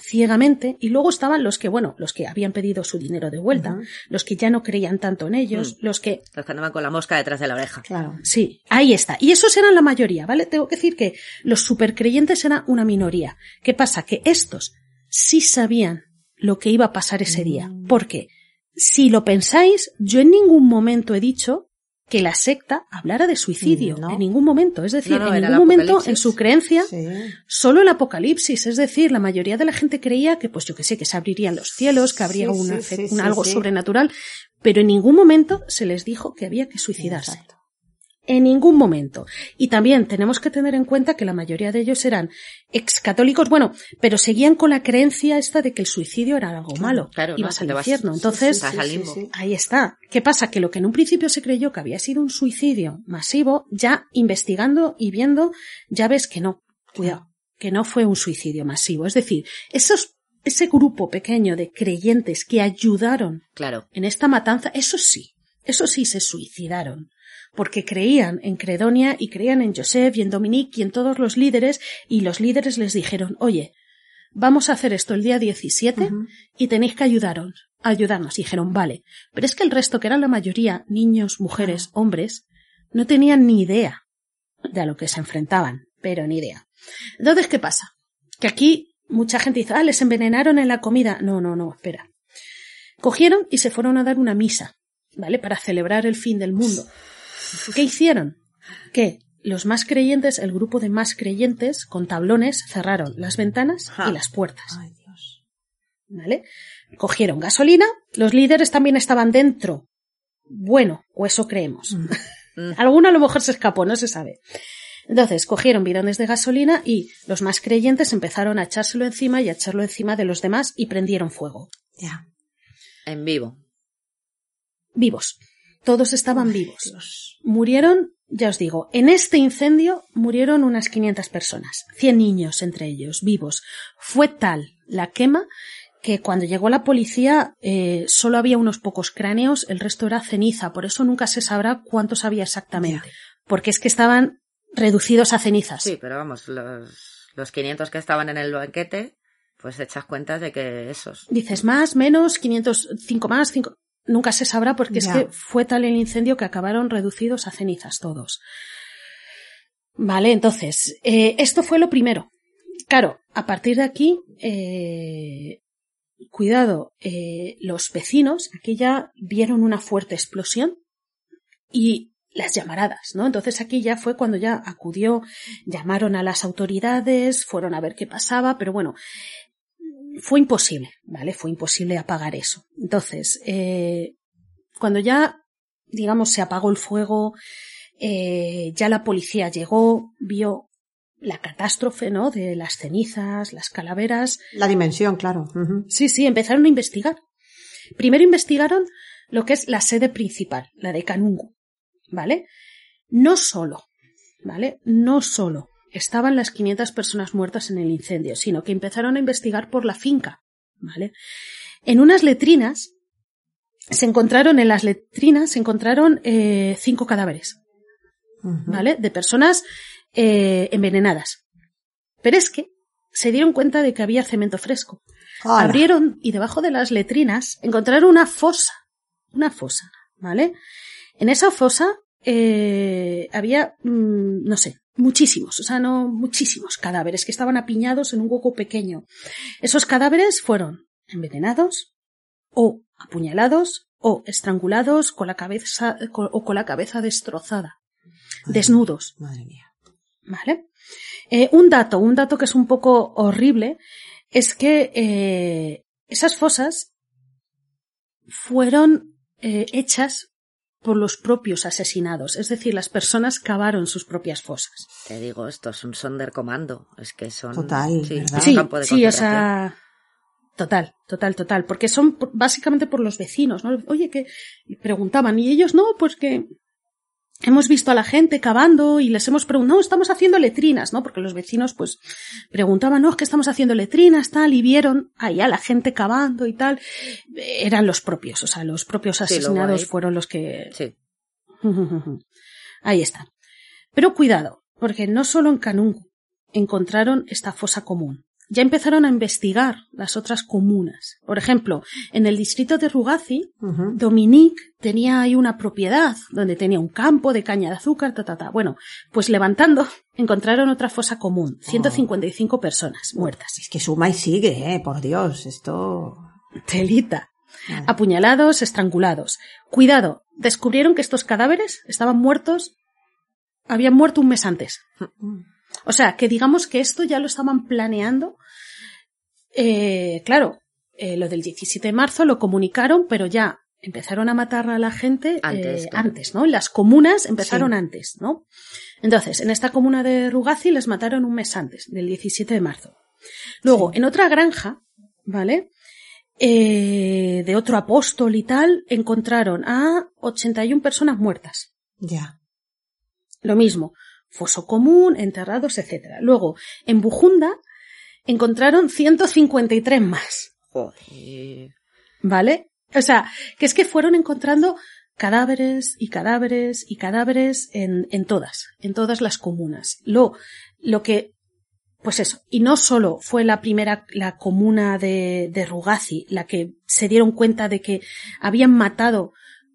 ciegamente, y luego estaban los que, bueno, los que habían pedido su dinero de vuelta, los que ya no creían tanto en ellos, los que Los que andaban con la mosca detrás de la oreja. Claro. Sí, ahí está. Y esos eran la mayoría, ¿vale? Tengo que decir que los supercreyentes eran una minoría. ¿Qué pasa? Que estos sí sabían lo que iba a pasar ese día. Mm. Porque, si lo pensáis, yo en ningún momento he dicho que la secta hablara de suicidio. No. En ningún momento. Es decir, No, no, en ningún momento en su creencia Sí. solo el apocalipsis, es decir, la mayoría de la gente creía que, pues yo que sé, que se abrirían los cielos, que habría Sí, una, algo sí. sobrenatural, pero en ningún momento se les dijo que había que suicidarse. Exacto. En ningún momento. Y también tenemos que tener en cuenta que la mayoría de ellos eran excatólicos, bueno, pero seguían con la creencia esta de que el suicidio era algo malo. claro, Ibas ¿no? al vas- infierno. sí, Entonces, sí. Ahí está. ¿Qué pasa? Que lo que en un principio se creyó que había sido un suicidio masivo, ya investigando y viendo, ya ves que no. Cuidado. Que no fue un suicidio masivo. Es decir, esos, ese grupo pequeño de creyentes que ayudaron Claro. en esta matanza, eso sí. Eso sí se suicidaron. Porque creían en Credonia y creían en Joseph y en Dominique y en todos los líderes y los líderes les dijeron, oye, vamos a hacer esto el día 17 Ujú. y tenéis que ayudaros, ayudarnos. Y dijeron, vale. Pero es que el resto, que eran la mayoría, niños, mujeres, hombres, no tenían ni idea de a lo que se enfrentaban, pero ni idea. Entonces, ¿qué pasa? Que aquí mucha gente dice, ah, les envenenaron en la comida. No, no, no, espera. Cogieron y se fueron a dar una misa, ¿vale? Para celebrar el fin del mundo. ¿Qué hicieron? ¿Qué? los más creyentes, el grupo de más creyentes, con tablones, cerraron las ventanas y las puertas. Ay, Dios. ¿Vale? Cogieron gasolina, los líderes también estaban dentro. Bueno, o eso creemos. Mm. Alguno a lo mejor se escapó, no se sabe. Entonces, cogieron bidones de gasolina y los más creyentes empezaron a echárselo encima y a echarlo encima de los demás y prendieron fuego. Ya. En vivo. Vivos. Todos estaban Ay, vivos. Dios. Murieron, ya os digo, en este incendio murieron unas 500 personas, 100 niños entre ellos, vivos. Fue tal la quema que cuando llegó la policía eh, solo había unos pocos cráneos, el resto era ceniza, por eso nunca se sabrá cuántos había exactamente, porque es que estaban reducidos a cenizas. Sí, pero vamos, los, los 500 que estaban en el banquete, pues echas cuentas de que esos. Dices más, menos, 500, 5 más, 5... Nunca se sabrá porque es que fue tal el incendio que acabaron reducidos a cenizas todos. Vale, entonces, eh, esto fue lo primero. Claro, a partir de aquí, eh, cuidado, eh, los vecinos aquí ya vieron una fuerte explosión y las llamaradas, ¿no? Entonces aquí ya fue cuando ya acudió, llamaron a las autoridades, fueron a ver qué pasaba, pero bueno, fue imposible, ¿vale? Fue imposible apagar eso. Entonces, eh, cuando ya, digamos, se apagó el fuego, eh, ya la policía llegó, vio la catástrofe, ¿no? De las cenizas, las calaveras. La dimensión, claro. Sí, sí, empezaron a investigar. Primero investigaron lo que es la sede principal, la de Canungu, ¿vale? No solo, ¿vale? No solo estaban las 500 personas muertas en el incendio, sino que empezaron a investigar por la finca, ¿vale? En unas letrinas se encontraron, en las letrinas se encontraron eh, cinco cadáveres. ¿vale? De personas eh, envenenadas. Pero es que se dieron cuenta de que había cemento fresco. Abrieron y debajo de las letrinas encontraron una fosa. Una fosa, ¿vale? En esa fosa eh, había, mm, no sé, muchísimos, o sea, no muchísimos cadáveres que estaban apiñados en un hueco pequeño. Esos cadáveres fueron envenenados o apuñalados o estrangulados con la cabeza con- o con la cabeza destrozada, desnudos. Madre mía. ¿Vale? Eh, un dato, un dato que es un poco horrible, es que eh, esas fosas fueron eh, hechas por los propios asesinados, es decir, las personas cavaron sus propias fosas. Te digo, esto es un sonderkommando. Es que son. Total, sí, Sí, campo de sí, o sea, total, total, total, porque son básicamente por los vecinos, ¿no? Oye, que preguntaban, y ellos no, pues que hemos visto a la gente cavando y les hemos preguntado, no, estamos haciendo letrinas, ¿no? Porque los vecinos, pues, preguntaban, no, es que estamos haciendo letrinas, tal, y vieron ahí a la gente cavando y tal. Eran los propios, o sea, los propios Sí, asesinados fueron los que Sí. Ahí está. Pero cuidado, porque no solo en Canungu encontraron esta fosa común. Ya empezaron a investigar las otras comunas. Por ejemplo, en el distrito de Rugazi. Dominique tenía ahí una propiedad donde tenía un campo de caña de azúcar, ta, ta, ta. Bueno, pues levantando, encontraron otra fosa común. 155 personas muertas. Es que suma y sigue, eh, por Dios, esto... Telita. Ay. Apuñalados, estrangulados. Cuidado, descubrieron que estos cadáveres estaban muertos, habían muerto un mes antes. O sea, que digamos que esto ya lo estaban planeando. Eh, claro, eh, lo del 17 de marzo lo comunicaron, pero ya empezaron a matar a la gente eh, Antes, claro. antes, ¿no? Las comunas empezaron Sí. antes, ¿no? Entonces, en esta comuna de Rugazi les mataron un mes antes, del 17 de marzo. Luego, en otra granja, ¿vale? Eh, de otro apóstol y tal, encontraron a 81 personas muertas. Ya. Lo mismo, foso común, enterrados, etcétera. Luego, en Bujunda encontraron 153 más, Joder. ¿vale? O sea, que es que fueron encontrando cadáveres y cadáveres y cadáveres en, en todas, en todas las comunas. Lo, lo que, pues eso, y no solo fue la primera, la comuna de, de Rugazi, la que se dieron cuenta de que habían matado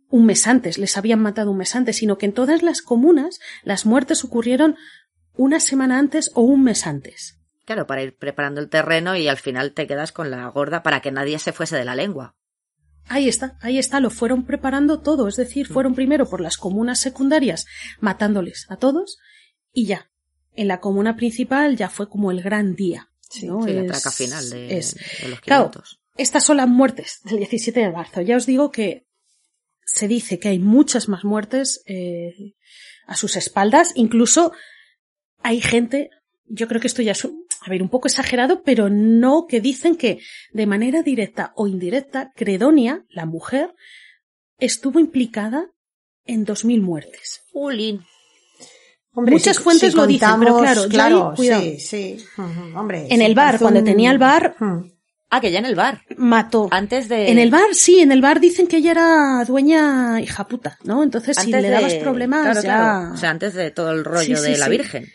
un mes antes, les habían matado un mes antes, sino que en todas las comunas las muertes ocurrieron una semana antes o un mes antes. Claro, para ir preparando el terreno y al final te quedas con la gorda para que nadie se fuese de la lengua. Ahí está, ahí está, lo fueron preparando todo, es decir, fueron primero por las comunas secundarias matándoles a todos y ya. En la comuna principal ya fue como el gran día. ¿no? Sí, la traca final de, es- de los Claro, 500. estas son las muertes del 17 de marzo. Ya os digo que se dice que hay muchas más muertes eh, a sus espaldas. Incluso hay gente, yo creo que esto ya es, un- a ver, un poco exagerado, pero no que dicen que de manera directa o indirecta, Credonia, la mujer, estuvo implicada en 2.000 muertes. Ulin. Hombre, Muchas fuentes lo dicen, pero claro, claro, ahí, cuidado. sí, sí. Hombre, En sí, el bar, cuando un- tenía el bar. Ah, que ya en el bar. mató. Antes de. En el bar, sí, en el bar dicen que ella era dueña hija puta, ¿no? Entonces, si antes le de- dabas problemas, claro, ya. claro. O sea, antes de todo el rollo Sí, sí, de la sí. Virgen.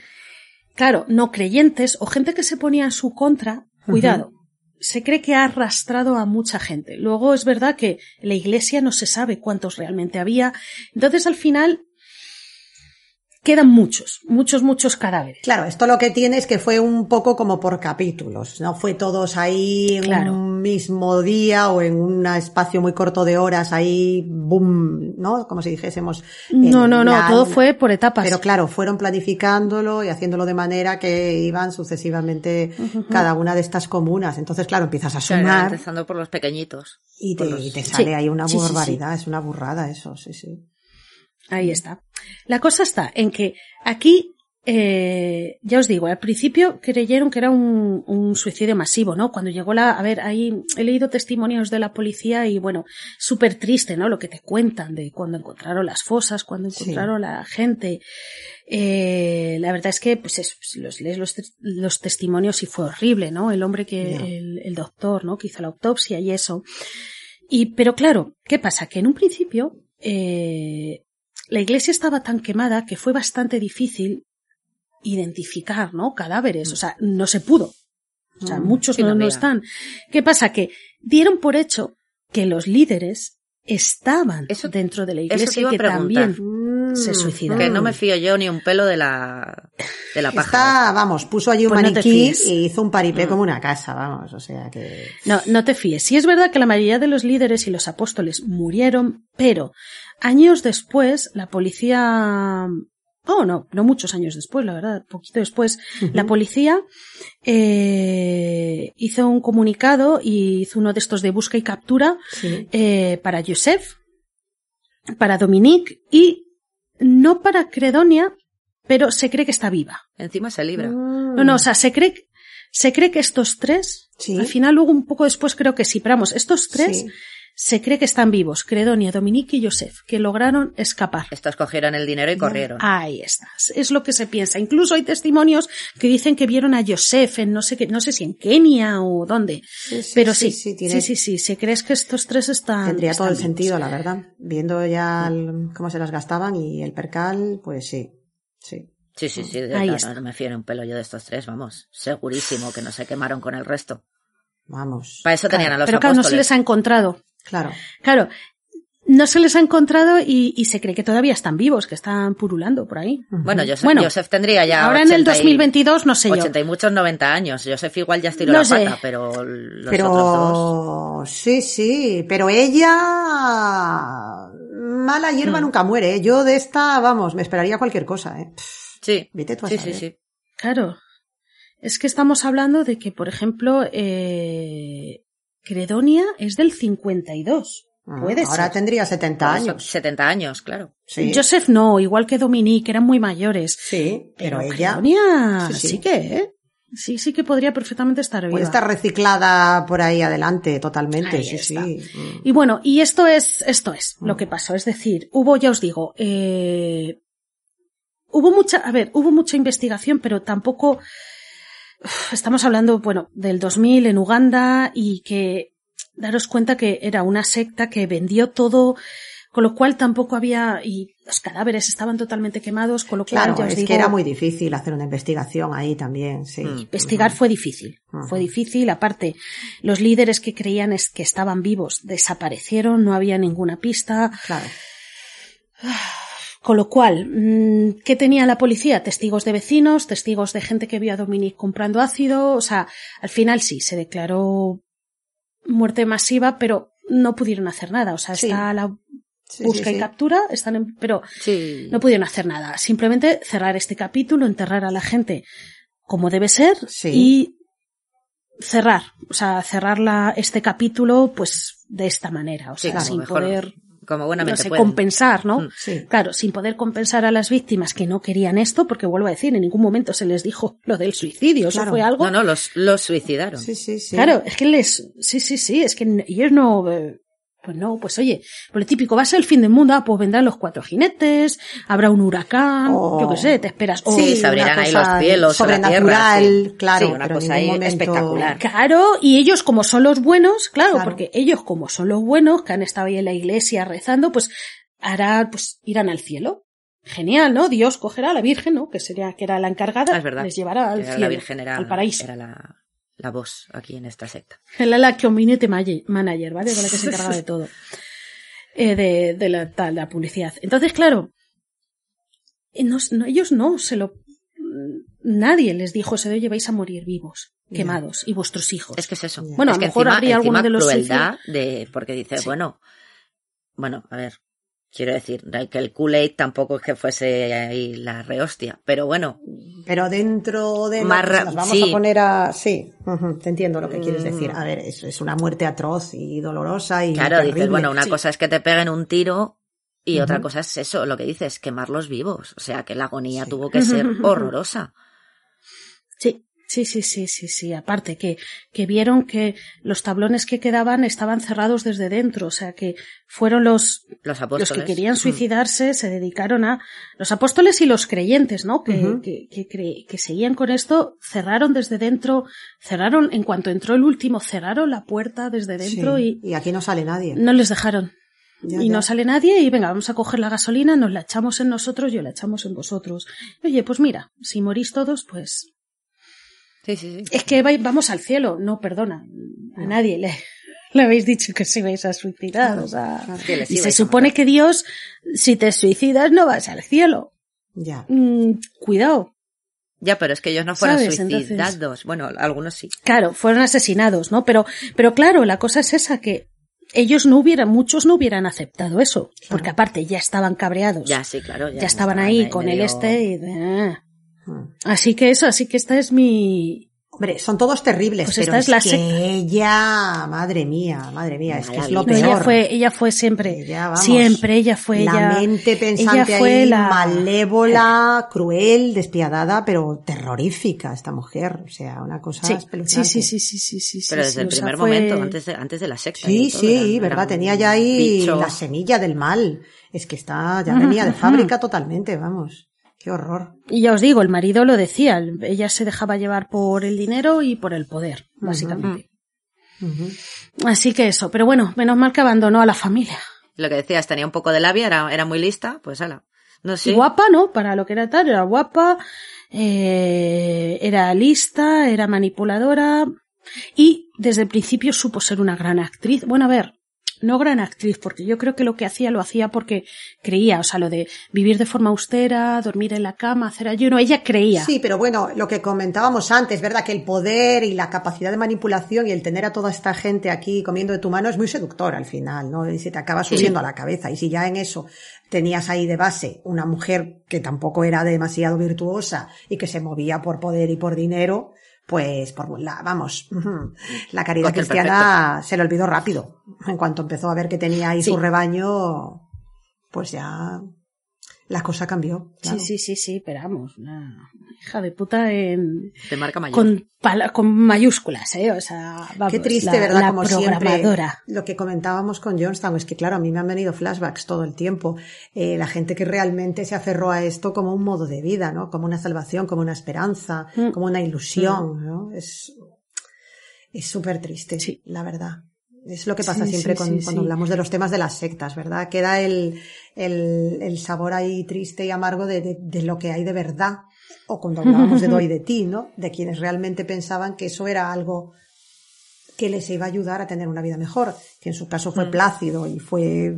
Claro, no creyentes o gente que se ponía en su contra, cuidado. Se cree que ha arrastrado a mucha gente. Luego es verdad que en la iglesia no se sabe cuántos realmente había. Entonces, al final, quedan muchos, muchos, muchos cadáveres. Claro, esto lo que tiene es que fue un poco como por capítulos, no fue todos ahí en Claro. un mismo día o en un espacio muy corto de horas ahí, boom, ¿no? Como si dijésemos. No, no, no, la- todo fue por etapas. Pero claro, fueron planificándolo y haciéndolo de manera que iban sucesivamente cada una de estas comunas. Entonces, claro, empiezas a sumar empezando por los pequeñitos. y te, por los- y te sale Sí, ahí una sí, sí, sí. barbaridad, es una burrada eso, sí, sí. Ahí está. La cosa está en que aquí, eh, ya os digo, al principio creyeron que era un, un suicidio masivo, ¿no? Cuando llegó la, a ver, ahí he leído testimonios de la policía y bueno, súper triste, ¿no? Lo que te cuentan de cuando encontraron las fosas, cuando Sí. encontraron la gente. Eh, la verdad es que, pues, es- los lees los, los testimonios y fue horrible, ¿no? El hombre que, el doctor, ¿no? Que hizo la autopsia y eso. Y, pero claro, ¿qué pasa? Que en un principio, eh, la iglesia estaba tan quemada que fue bastante difícil identificar, ¿no? Cadáveres. O sea, no se pudo. O sea, Mm, muchos sí, no, están. ¿Qué pasa? Que dieron por hecho que los líderes estaban Eso- dentro de la iglesia y que también se Mm, suicidaron. Que no me fío yo ni un pelo de la, de la paja. Está, vamos, puso allí un Pues maniquí y hizo un paripé Mm. como una casa, vamos, o sea que... No, no te fíes. Sí es verdad que la mayoría de los líderes y los apóstoles murieron, pero años después la policía... Oh, no, no muchos años después, la verdad, poquito después, la policía eh, hizo un comunicado y hizo uno de estos de busca y captura Sí. eh, para Joseph, para Dominique y no para Credonia, pero se cree que está viva. Encima se libra. Mm. No, no, o sea, se cree, se cree que estos tres, Sí. al final luego un poco después creo que sí, pero vamos, estos tres Sí. Se cree que están vivos, Credonia, Dominique y Joseph, que lograron escapar. Estos cogieron el dinero y corrieron. Ahí está, es lo que se piensa. Incluso hay testimonios que dicen que vieron a Joseph en no sé qué, no sé si en Kenia o dónde. Sí, sí, Pero sí, sí, sí, sí, tiene- sí, sí, se crees que estos tres están. Tendría todo el vivos. sentido, la verdad. Viendo ya el- cómo se las gastaban y el percal, pues sí, sí. Sí, sí, sí. de- Ahí no, está. no me fío ni un pelo yo de estos tres, vamos. Segurísimo que no se quemaron con el resto. Vamos. Para eso tenían a los Pero claro, no se apóstoles. les ha encontrado. Claro. Claro, no se les ha encontrado y, y se cree que todavía están vivos, que están purulando por ahí. Bueno, Joseph, Bueno, Joseph tendría ya Ahora en el 80 y- 2022 no sé yo. 80 y muchos 90 años. Joseph igual ya estiró No la sé. pata, pero los pero otros dos... sí, sí, pero ella mala hierba Mm. nunca muere. ¿eh? Yo de esta, vamos, me esperaría cualquier cosa, ¿eh? Sí, Vete tú a sí, sí, saber. sí. Claro. Es que estamos hablando de que, por ejemplo, eh, Credonia es del 52. Puede Ah, Ahora ser. tendría 70 Por eso, años. 70 años, claro. Sí, Joseph no, igual que Dominique, eran muy mayores. sí, pero, Pero, ella Credonia Sí, sí, sí. que, ¿eh? Sí, sí que podría perfectamente estar viva. puede estar reciclada por ahí adelante totalmente. Ahí sí, está. sí. Mm. Y bueno, y esto es, esto es lo que pasó. Es decir, hubo, ya os digo, eh, hubo mucha, a ver, hubo mucha investigación, pero tampoco, estamos hablando, bueno, del 2000 en Uganda y que daros cuenta que era una secta que vendió todo, con lo cual tampoco había, y los cadáveres estaban totalmente quemados, con lo cual Claro, ya os es digo, que era muy difícil hacer una investigación ahí también, sí. Mm. Investigar fue difícil, fue difícil. Aparte, los líderes que creían es que estaban vivos desaparecieron, no había ninguna pista. Claro. Con lo cual, mm, ¿qué tenía la policía? Testigos de vecinos, testigos de gente que vio a Dominic comprando ácido. O sea, al final sí, se declaró muerte masiva, pero no pudieron hacer nada. O sea, Sí. está la, Sí, busca sí, y sí. captura, están en, pero Sí. no pudieron hacer nada. Simplemente cerrar este capítulo, enterrar a la gente como debe ser Sí. y cerrar, o sea, cerrar la, este capítulo pues de esta manera, o sea, sin mejor, poder como no sé, pueden. compensar, ¿no? Mm. Sí. Claro, sin poder compensar a las víctimas que no querían esto, porque vuelvo a decir, en ningún momento se les dijo lo del suicidio, eso fue algo. No, no, los, los suicidaron. Sí, sí, sí. Claro, es que les, sí, sí, sí, es que ellos no, eh, pues no, pues oye, pues lo típico, va a ser el fin del mundo, ah, pues vendrán los cuatro jinetes, habrá un huracán, yo qué sé, te esperas. o- Sí, se abrirán ahí los cielos, la sobrenatural, tierra, sí. claro, Sí, una pero cosa ningún ahí momento- espectacular. Claro, y ellos como son los buenos, claro, Claro. porque ellos como son los buenos, que han estado ahí en la iglesia rezando, pues hará, pues irán al cielo. Genial, ¿no? Dios cogerá a la Virgen, ¿no? Que sería, que era la encargada, Ah, es verdad. les llevará al cielo, la Virgen era, al paraíso. era la, la voz aquí en esta secta. Era la community manager, ¿vale? Era la que se encargaba de todo. Eh, de, de la, publicidad. Entonces, claro, eh, no- no, ellos no, se lo, nadie les dijo, se oye, vais a morir vivos, quemados, y vuestros hijos. Es que es eso. Bueno, a es lo que mejor encima, habría alguno de los crueldad de, porque dice, Sí. bueno, bueno, a ver, quiero decir, que el Kool-Aid tampoco es que fuese ahí la rehostia, pero bueno, Pero dentro de Más nos vamos sí. a poner a... Sí, te entiendo lo que quieres Mm. decir. A ver, es, es una muerte atroz y dolorosa y claro, terrible. dices, bueno, una Sí. cosa es que te peguen un tiro y otra cosa es eso, lo que dices, quemarlos vivos, o sea, que la agonía Sí. tuvo que ser horrorosa. Sí, sí, sí, sí, sí, sí. Aparte que, que vieron que los tablones que quedaban estaban cerrados desde dentro, o sea que fueron los, Los los apóstoles. que querían Mm. suicidarse, se dedicaron a los apóstoles y los creyentes, ¿no? Que, que, que, seguían con esto, cerraron desde dentro, cerraron, en cuanto entró el último, cerraron la puerta desde dentro Sí, y y aquí no sale nadie. no les dejaron. Ya, y ya. no sale nadie y venga, vamos a coger la gasolina, nos la echamos en nosotros y la echamos en vosotros. Oye, pues mira, si morís todos, pues Sí, sí, sí. es que vamos al cielo. No, perdona. A nadie le, le habéis dicho que se vais a suicidar. o sea, y se supone que Dios, si te suicidas, no vas al cielo. Ya. Mm, cuidado. Ya, pero es que ellos no fueron ¿Sabes? Entonces- suicidados. Bueno, algunos sí. Claro, fueron asesinados, ¿no? Pero, pero claro, la cosa es esa que ellos no hubieran, muchos no hubieran aceptado eso. Porque aparte ya estaban cabreados. Ya, sí, claro. Ya, ya estaban ahí con el este y de- Mm. Así que eso, así que esta es mi... Hombre, son todos terribles, Pues pero esta es, es la que secta. ella, madre mía, madre mía, es que es lo No, peor. ella fue, ella fue siempre, Ella, vamos, siempre ella fue la ella. mente pensante ella fue ahí, la- malévola, cruel, despiadada, pero terrorífica esta mujer. O sea, una cosa Sí, sí, espeluznante. sí, sí, sí, sí, sí, Pero sí, desde el o sea, primer fue- momento, antes de, antes de la secta. Sí, todo, sí, era- verdad, era tenía ya ahí bicho. la semilla del mal. Es que está, ya venía de fábrica totalmente, vamos. Qué horror. Y ya os digo, el marido lo decía, el- ella se dejaba llevar por el dinero y por el poder, básicamente. Así que eso, pero bueno, menos mal que abandonó a la familia. Lo que decías, tenía un poco de labia, era, era muy lista, pues ala. No sé. Y guapa, ¿no? Para lo que era tal, era guapa, eh, era lista, era manipuladora y desde el principio supo ser una gran actriz. Bueno, a ver, no gran actriz, porque yo creo que lo que hacía lo hacía porque creía, o sea, lo de vivir de forma austera, dormir en la cama, hacer ayuno, ella creía. Sí, pero bueno, lo que comentábamos antes, ¿verdad? Que el poder y la capacidad de manipulación y el tener a toda esta gente aquí comiendo de tu mano es muy seductor al final, ¿no? Y se te acaba subiendo a la cabeza. Y si ya en eso tenías ahí de base una mujer que tampoco era demasiado virtuosa y que se movía por poder y por dinero, pues por la, vamos, la caridad cristiana se le olvidó rápido. En cuanto empezó a ver que tenía ahí Sí. su rebaño, pues ya la cosa cambió. claro. Sí, sí, sí, sí, pero vamos, una hija de puta en, De marca mayor. con, con mayúsculas, ¿eh? O sea, vamos, Qué triste, la, ¿verdad? la Como siempre, programadora. lo que comentábamos con Johnstown es que, claro, a mí me han venido flashbacks todo el tiempo. Eh, la gente que realmente se aferró a esto como un modo de vida, ¿no? Como una salvación, como una esperanza, Mm. como una ilusión, ¿no? Es, es súper triste, Sí. la verdad. Es lo que pasa Sí, siempre sí, con- sí, cuando hablamos de los temas de las sectas, ¿verdad? Queda el, el, el sabor ahí triste y amargo de, de, de lo que hay de verdad. O cuando hablábamos de doy de ti, ¿no? De quienes realmente pensaban que eso era algo que les iba a ayudar a tener una vida mejor, que en su caso fue plácido y fue,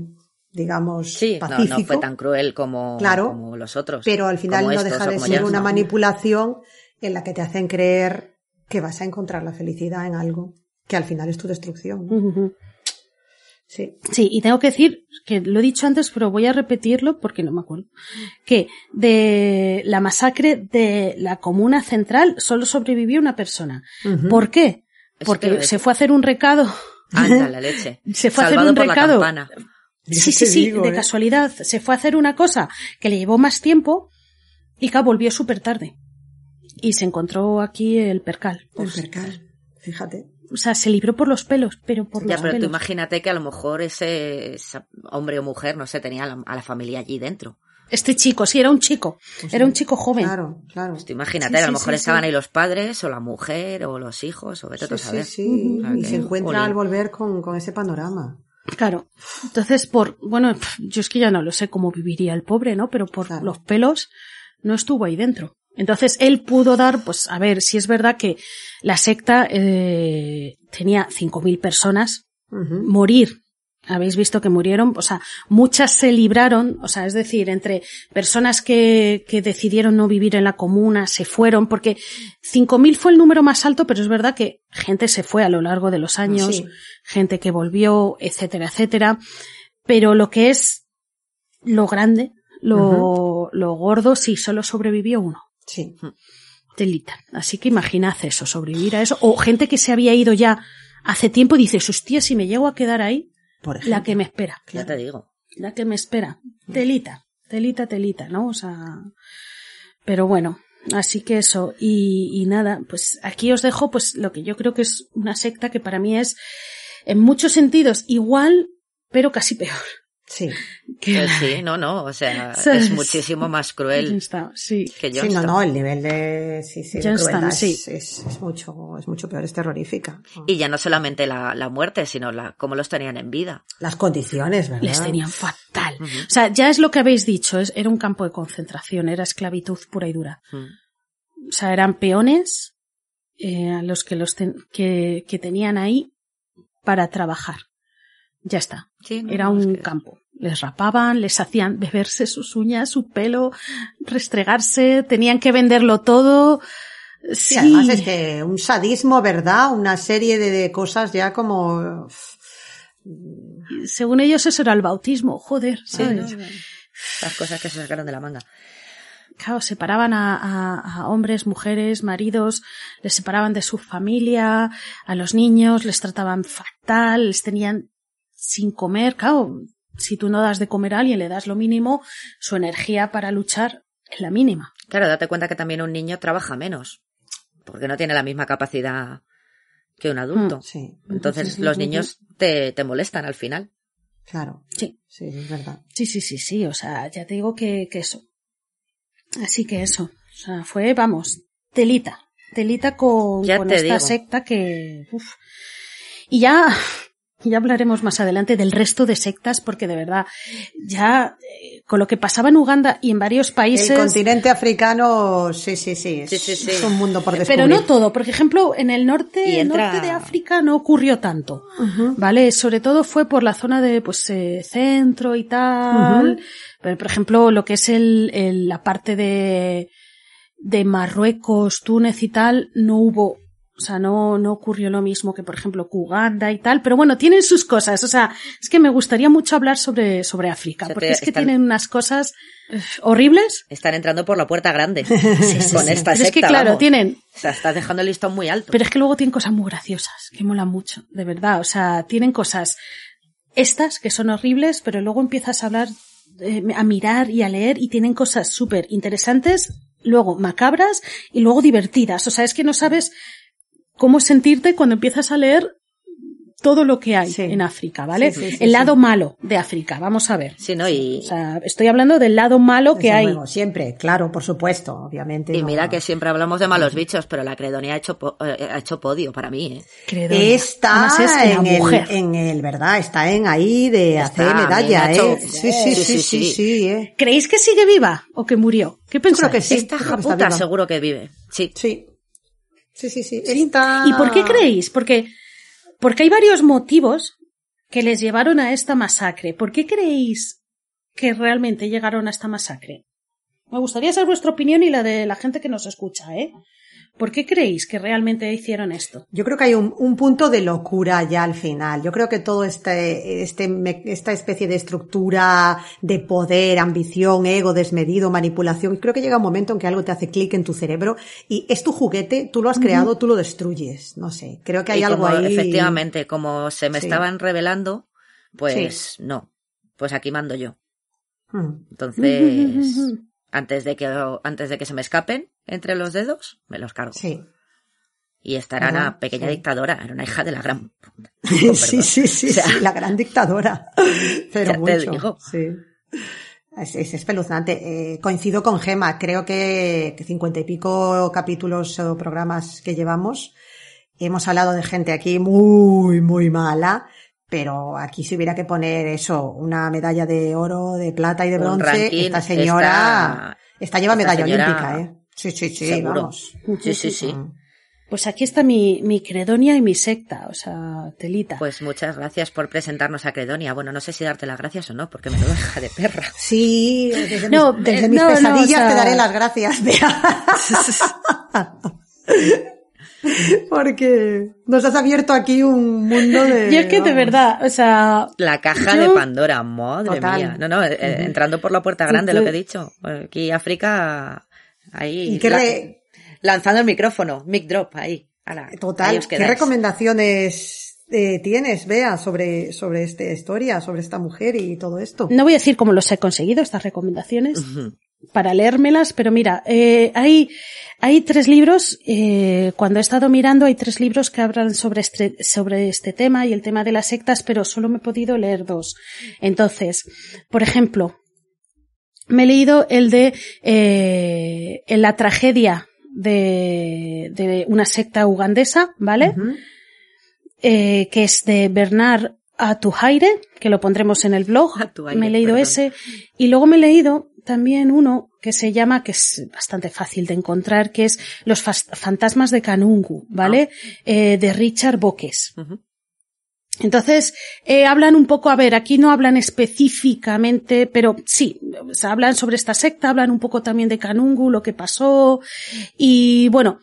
digamos, Mm. Sí, pacífico. no fue tan cruel como, Claro, como los otros. pero al final no estos, deja de ser una no. manipulación en la que te hacen creer que vas a encontrar la felicidad en algo que al final es tu destrucción. Sí. Sí, y tengo que decir que lo he dicho antes, pero voy a repetirlo porque no me acuerdo. Que de la masacre de la comuna central solo sobrevivió una persona. ¿Por qué? Porque se fue a hacer un recado. Anda, la leche. Se fue a hacer un recado. Sí, sí, sí, digo, de ¿eh? casualidad. Se fue a hacer una cosa que le llevó más tiempo y que volvió súper tarde. Y se encontró aquí el percal. El Pues, percal. Fíjate. O sea, se libró por los pelos, pero por Ya, los pero tú pelos. imagínate que a lo mejor ese, ese hombre o mujer, no sé, tenía a la, a la familia allí dentro. Este chico, sí, era un chico. Pues era sí. un chico joven. Claro, claro. Pues tú imagínate, Sí, a lo mejor sí, estaban sí. ahí los padres, o la mujer, o los hijos, o vete tú a Sí, saber. sí, sí. Y se encuentra al volver con, con ese panorama. Claro. Entonces, por, bueno, yo es que ya no lo sé cómo viviría el pobre, ¿no? Pero por Claro. los pelos no estuvo ahí dentro. Entonces, él pudo dar, pues, a ver, si es verdad que la secta eh, tenía 5.000 personas, morir. Habéis visto que murieron, o sea, muchas se libraron, o sea, es decir, entre personas que, que decidieron no vivir en la comuna, se fueron, porque 5.000 fue el número más alto, pero es verdad que gente se fue a lo largo de los años, Sí. gente que volvió, etcétera, etcétera. Pero lo que es lo grande, lo, lo gordo, sí, solo sobrevivió uno. Sí. Telita. Así que imaginad eso, sobrevivir a eso. O gente que se había ido ya hace tiempo y dices, hostia, si me llego a quedar ahí, Por ejemplo. la que me espera. Ya te digo. La que me espera. Telita, telita, telita, ¿no? O sea, pero bueno, así que eso. Y, y nada, pues aquí os dejo pues lo que yo creo que es una secta que para mí es en muchos sentidos igual, pero casi peor. Sí. Que Eh, sí, no, no, o sea, ¿Sabes? es muchísimo más cruel sí. que Sí, no, no, el nivel de, sí, sí, de Johnston, crueldad sí. es, es, es mucho, es mucho peor, es terrorífica. Y ya no solamente la, la muerte, sino la, cómo los tenían en vida. Las condiciones, ¿verdad? Les tenían fatal. O sea, ya es lo que habéis dicho, es, era un campo de concentración, era esclavitud pura y dura. O sea, eran peones eh, a los que los ten- que, que tenían ahí para trabajar. Ya está. Sí, no, Era no, es un que- campo. Les rapaban, les hacían beberse sus uñas, su pelo, restregarse, tenían que venderlo todo. Sí, Sí, además es que un sadismo, ¿verdad? Una serie de, de cosas ya como... según ellos eso era el bautismo, joder, Sí, ¿sabes? no, no. Las cosas que se sacaron de la manga. Claro, separaban a, a- a hombres, mujeres, maridos, les separaban de su familia, a los niños les trataban fatal, les tenían sin comer. Claro, si tú no das de comer a alguien, le das lo mínimo, su energía para luchar es la mínima. Claro, date cuenta que también un niño trabaja menos, porque no tiene la misma capacidad que un adulto. Sí, Entonces Sí, sí, los niños te, te molestan al final. claro. Sí. Sí, es verdad. Sí, sí, sí, sí, o sea, ya te digo que, que eso. Así que eso, o sea, fue, vamos, telita, telita con, esta digo. secta que, uf. Y ya, ya hablaremos más adelante del resto de sectas, porque de verdad, ya, eh, con lo que pasaba en Uganda y en varios países. El continente africano, sí, sí, sí. Es, Sí, sí, sí. es un mundo por descubrir. Pero no todo, por ejemplo, en el norte, Y entra- norte de África no ocurrió tanto. ¿Vale? Sobre todo fue por la zona de, pues, eh, centro y tal. Pero, por ejemplo, lo que es el, el- la parte de, de Marruecos, Túnez y tal, no hubo, o sea, no, no ocurrió lo mismo que, por ejemplo, Uganda y tal. Pero bueno, tienen sus cosas. O sea, es que me gustaría mucho hablar sobre, sobre África, O sea, porque te- es que están- tienen unas cosas eh, horribles. Están entrando por la puerta grande Sí, sí, con sí. esta Pero es que, claro, vamos. tienen, O sea, estás dejando el listón muy alto. Pero es que luego tienen cosas muy graciosas, que mola mucho, de verdad. O sea, tienen cosas estas que son horribles, pero luego empiezas a hablar, eh, a mirar y a leer y tienen cosas súper interesantes, luego macabras y luego divertidas. O sea, es que no sabes cómo sentirte cuando empiezas a leer todo lo que hay Sí. en África, ¿vale? Sí, sí, sí, El sí. lado malo de África, vamos a ver. Sí, ¿no? Y, O sea, estoy hablando del lado malo que Desde hay. luego, siempre, claro, por supuesto, obviamente. y no- mira que siempre hablamos de malos bichos, pero la Credonia ha hecho, po- eh, ha hecho podio para mí, ¿eh? Credonia. Está Además es en el, en el, ¿verdad? Está en ahí de Está, hacer medalla, ha hecho- ¿eh? Sí, sí, sí, sí, sí, ¿eh? ¿Creéis que sigue viva o que murió? ¿Qué pensáis? creo que sí. Esta japuta seguro que vive. Sí. Sí. Sí, sí, sí. ¿Y por qué creéis? Porque, porque hay varios motivos que les llevaron a esta masacre. ¿Por qué creéis que realmente llegaron a esta masacre? Me gustaría saber vuestra opinión y la de la gente que nos escucha, ¿eh? ¿Por qué creéis que realmente hicieron esto? Yo creo que hay un, un punto de locura ya al final. Yo creo que todo este, este, esta especie de estructura de poder, ambición, ego desmedido, manipulación, creo que llega un momento en que algo te hace clic en tu cerebro y es tu juguete, tú lo has creado, tú lo destruyes. No sé, creo que hay y algo como, ahí. efectivamente, como se me Sí. estaban revelando, pues no. Pues aquí mando yo. Hmm. Entonces, antes de que antes de que se me escapen entre los dedos, me los cargo. Sí. Y esta era una pequeña sí. dictadora, era una hija de la gran. sí, sí, sí, O sea, sí, la gran dictadora. Pero Ya te mucho. digo. Sí. Es, es espeluznante. Eh, coincido con Gema. Creo que cincuenta y pico capítulos o programas que llevamos, hemos hablado de gente aquí muy, muy mala. Pero aquí si hubiera que poner eso, una medalla de oro, de plata y de bronce, ranking, esta señora, esta- esta lleva esta medalla señora- olímpica, ¿eh? Sí, sí, sí, Seguro. vamos. Sí, sí, sí. Mm. Pues aquí está mi, mi credonia y mi secta, o sea, telita. Pues muchas gracias por presentarnos a Credonia. Bueno, no sé si darte las gracias o no, porque me lo deja de perra. Sí, desde No, mis, desde eh, mis no, no, pesadillas o sea- te daré las gracias, Bea. Porque nos has abierto aquí un mundo de... Yo es que de verdad, o sea, La caja Yo- de Pandora, madre Total. mía. No, no, eh, entrando por la puerta grande, lo que he dicho. Aquí África, ahí. ¿Y qué la- re- Lanzando el micrófono, mic drop, ahí. Total, ¿qué recomendaciones eh, tienes, Bea, sobre, sobre esta historia, sobre esta mujer y todo esto? no voy a decir cómo los he conseguido, estas recomendaciones, para leérmelas, pero mira, eh, hay, hay tres libros, eh, cuando he estado mirando hay tres libros que hablan sobre este, sobre este tema y el tema de las sectas, pero solo me he podido leer dos. Entonces, por ejemplo, me he leído el de eh, la tragedia de, de una secta ugandesa, ¿vale? Eh, que es de Bernard Atuhaire, que lo pondremos en el blog. Atuhaire, me he leído perdón. ese. Y luego me he leído también uno que se llama, que es bastante fácil de encontrar, que es Los fantasmas de Kanungu, ¿vale? Eh, de Richard Boques. Entonces, eh, hablan un poco, a ver, aquí no hablan específicamente, pero sí, o sea, hablan sobre esta secta, hablan un poco también de Kanungu, lo que pasó, y bueno,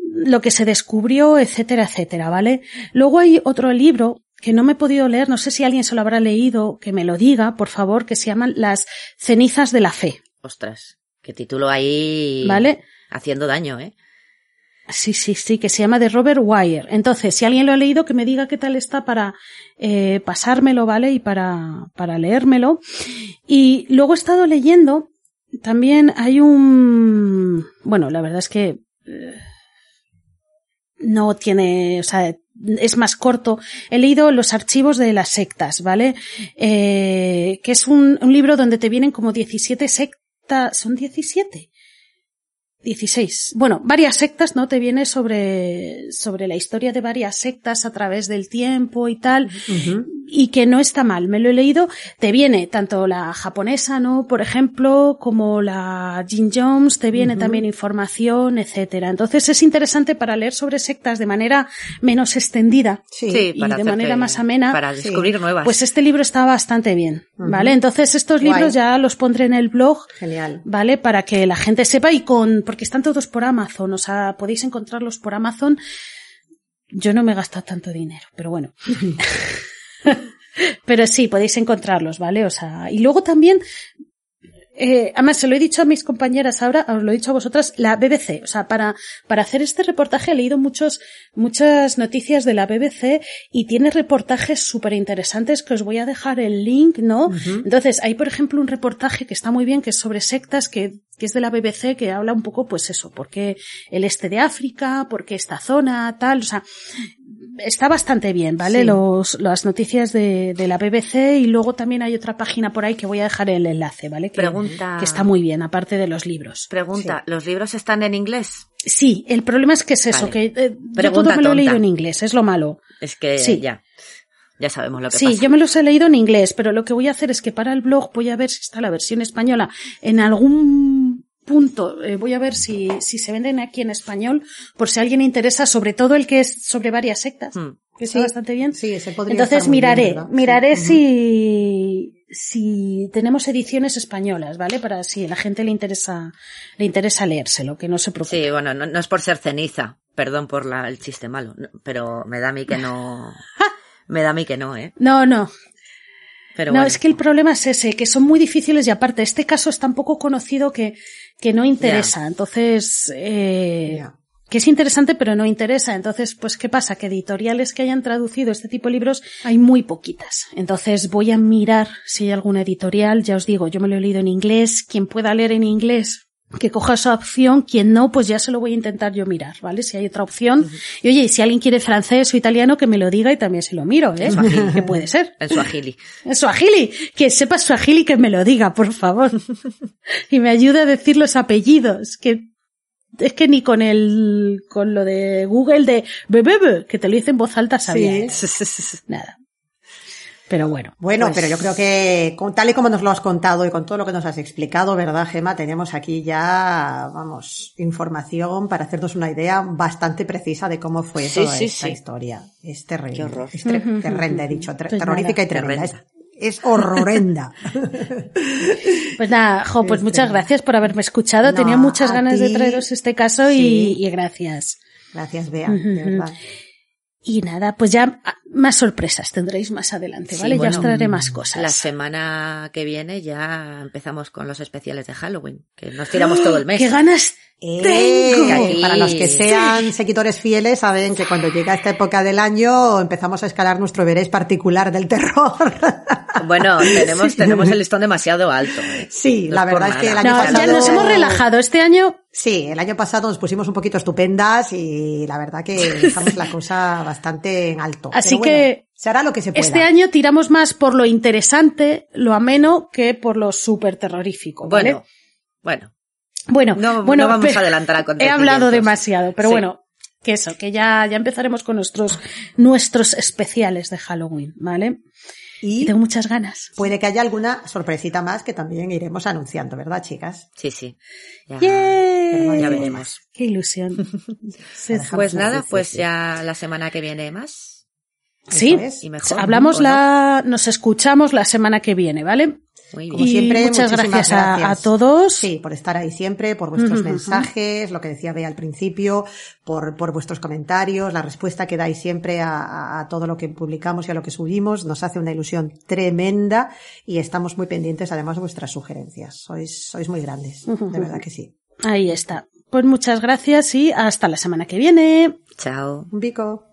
lo que se descubrió, etcétera, etcétera, ¿vale? Luego hay otro libro que no me he podido leer, no sé si alguien se lo habrá leído, que me lo diga, por favor, que se llaman Las cenizas de la fe, Ostras, qué título ahí. ¿vale? Haciendo daño, ¿eh? Sí, sí, sí, que se llama de Robert Wire. Entonces, si alguien lo ha leído, que me diga qué tal está para eh, pasármelo, ¿vale? Y para, para leérmelo. Y luego he estado leyendo, también hay un... Bueno, la verdad es que... eh, no tiene, o sea, es más corto. He leído los archivos de las sectas, ¿vale? Eh, que es un, un libro donde te vienen como 17 ¿son 17? 16. Bueno, varias sectas, ¿no? Te viene sobre, sobre la historia de varias sectas a través del tiempo y tal. Y que no está mal, me lo he leído. Te viene tanto la japonesa, ¿no? Por ejemplo, como la Jin Jones, te viene también información, etcétera. Entonces es interesante para leer sobre sectas de manera menos extendida. Sí. y de hacerte- manera más amena, Para sí. descubrir nuevas. Pues este libro está bastante bien, ¿vale? Entonces estos Guay. libros ya los pondré en el blog Genial. ¿vale? Para que la gente sepa y con, porque están todos por Amazon, o sea, podéis encontrarlos por Amazon. Yo no me he gastado tanto dinero, pero bueno. pero sí, podéis encontrarlos, ¿vale? O sea, y luego también, eh, además se lo he dicho a mis compañeras ahora, os lo he dicho a vosotras, la BBC, o sea, para, para hacer este reportaje he leído muchos, muchas noticias de la BBC y tiene reportajes súper interesantes que os voy a dejar el link, ¿no? Entonces, hay por ejemplo un reportaje que está muy bien, que es sobre sectas, que, que es de la BBC, que habla un poco, pues eso, por qué el este de África, por qué esta zona, tal, o sea, está bastante bien, ¿vale? Sí. Los, las noticias de, de la BBC y luego también hay otra página por ahí que voy a dejar el enlace, ¿vale? Que, Pregunta. que está muy bien, aparte de los libros. Pregunta, ¿los libros están en inglés? Sí, el problema es que es eso, Vale. que eh, yo todo me lo he leído en inglés, es lo malo. Es que Sí. ya. Ya sabemos lo que Sí, pasa. yo me los he leído en inglés, pero lo que voy a hacer es que para el blog voy a ver si está la versión española en algún punto. eh, voy a ver si, si se venden aquí en español, por si a alguien interesa, sobre todo el que es sobre varias sectas, Hmm. que está Sí. bastante bien. Sí, ese podría Entonces estar muy bien, miraré, miraré si, si tenemos ediciones españolas, ¿vale? Para si a la gente le interesa, le interesa leérselo, que no se preocupe. Sí, bueno, no, no es por ser ceniza, perdón por la, el chiste malo, pero me da a mí que no, me da a mí que no, ¿eh? No, no. Pero no, bueno. es que el problema es ese, que son muy difíciles y aparte, este caso es tan poco conocido que, que no interesa. Entonces, eh, que es interesante pero no interesa. Entonces, pues, ¿qué pasa? Que editoriales que hayan traducido este tipo de libros hay muy poquitas. Entonces, voy a mirar si hay alguna editorial. Ya os digo, yo me lo he leído en inglés. Quien pueda leer en inglés, que coja esa opción. Quien no, pues ya se lo voy a intentar yo mirar, ¿vale? Si hay otra opción. Y oye, si alguien quiere francés o italiano, que me lo diga y también se lo miro, ¿eh? que puede ser. En su agili. Suajili, que sepa Suajili que me lo diga, por favor. y me ayude a decir los apellidos, que es que ni con el, con lo de Google de bebebe, que te lo dice en voz alta sabía. Sí. ¿eh? Nada. Pero bueno. Bueno, pues- pero yo creo que con, tal y como nos lo has contado y con todo lo que nos has explicado, ¿verdad, Gema? Tenemos aquí ya, vamos, información para hacernos una idea bastante precisa de cómo fue Sí, toda sí, esta sí. historia. Es terrible. Qué horror. Es terrenda, he dicho, ter- Pues terrorífica y tremenda. Es, Terrenda. es horrorenda. Pues nada, jo, pues Este, muchas gracias por haberme escuchado. no, Tenía muchas a ganas de traeros este caso Sí. y, y gracias. Gracias, Bea, de verdad. Y nada, pues ya más sorpresas tendréis más adelante, Sí, ¿vale? ya os traeré más cosas. La semana que viene ya empezamos con los especiales de Halloween, que nos tiramos todo el mes. ¡Qué ganas Eh, tengo! Para los que sean seguidores fieles, saben que cuando llega esta época del año empezamos a escalar nuestro Everest particular del terror. Bueno, tenemos, tenemos el listón demasiado alto. ¿eh? Sí, No la verdad es que el año No, pasado... ya nos hemos relajado. Este año Sí, el año pasado nos pusimos un poquito estupendas y la verdad que dejamos la cosa bastante en alto. Así bueno, que se hará lo que se pueda. este año tiramos más por lo interesante, lo ameno, que por lo súper terrorífico. ¿vale? Bueno, bueno. bueno, no- bueno, no vamos pero a adelantar He acontecimientos. hablado demasiado, pero Sí. bueno, que eso, que ya, ya empezaremos con nuestros, nuestros especiales de Halloween, ¿vale? Y Y tengo muchas ganas. puede que haya alguna sorpresita más que también iremos anunciando, ¿verdad, chicas? Sí, sí. Ya, ¡Yay! ya veremos. Qué ilusión. Pues nada, pues ya la semana que viene más. Sí, Eso es. Y mejor. hablamos la, nos escuchamos la semana que viene, ¿vale? Muy Como bien. Y siempre, muchas gracias a- gracias. a todos. Sí, por estar ahí siempre, por vuestros mensajes, lo que decía Bea al principio, por, por vuestros comentarios, la respuesta que dais siempre a, todo lo que publicamos y a lo que subimos. Nos hace una ilusión tremenda y estamos muy pendientes además de vuestras sugerencias. Sois, sois muy grandes, de verdad que sí. Ahí está. Pues muchas gracias y hasta la semana que viene. Chao. Un bico.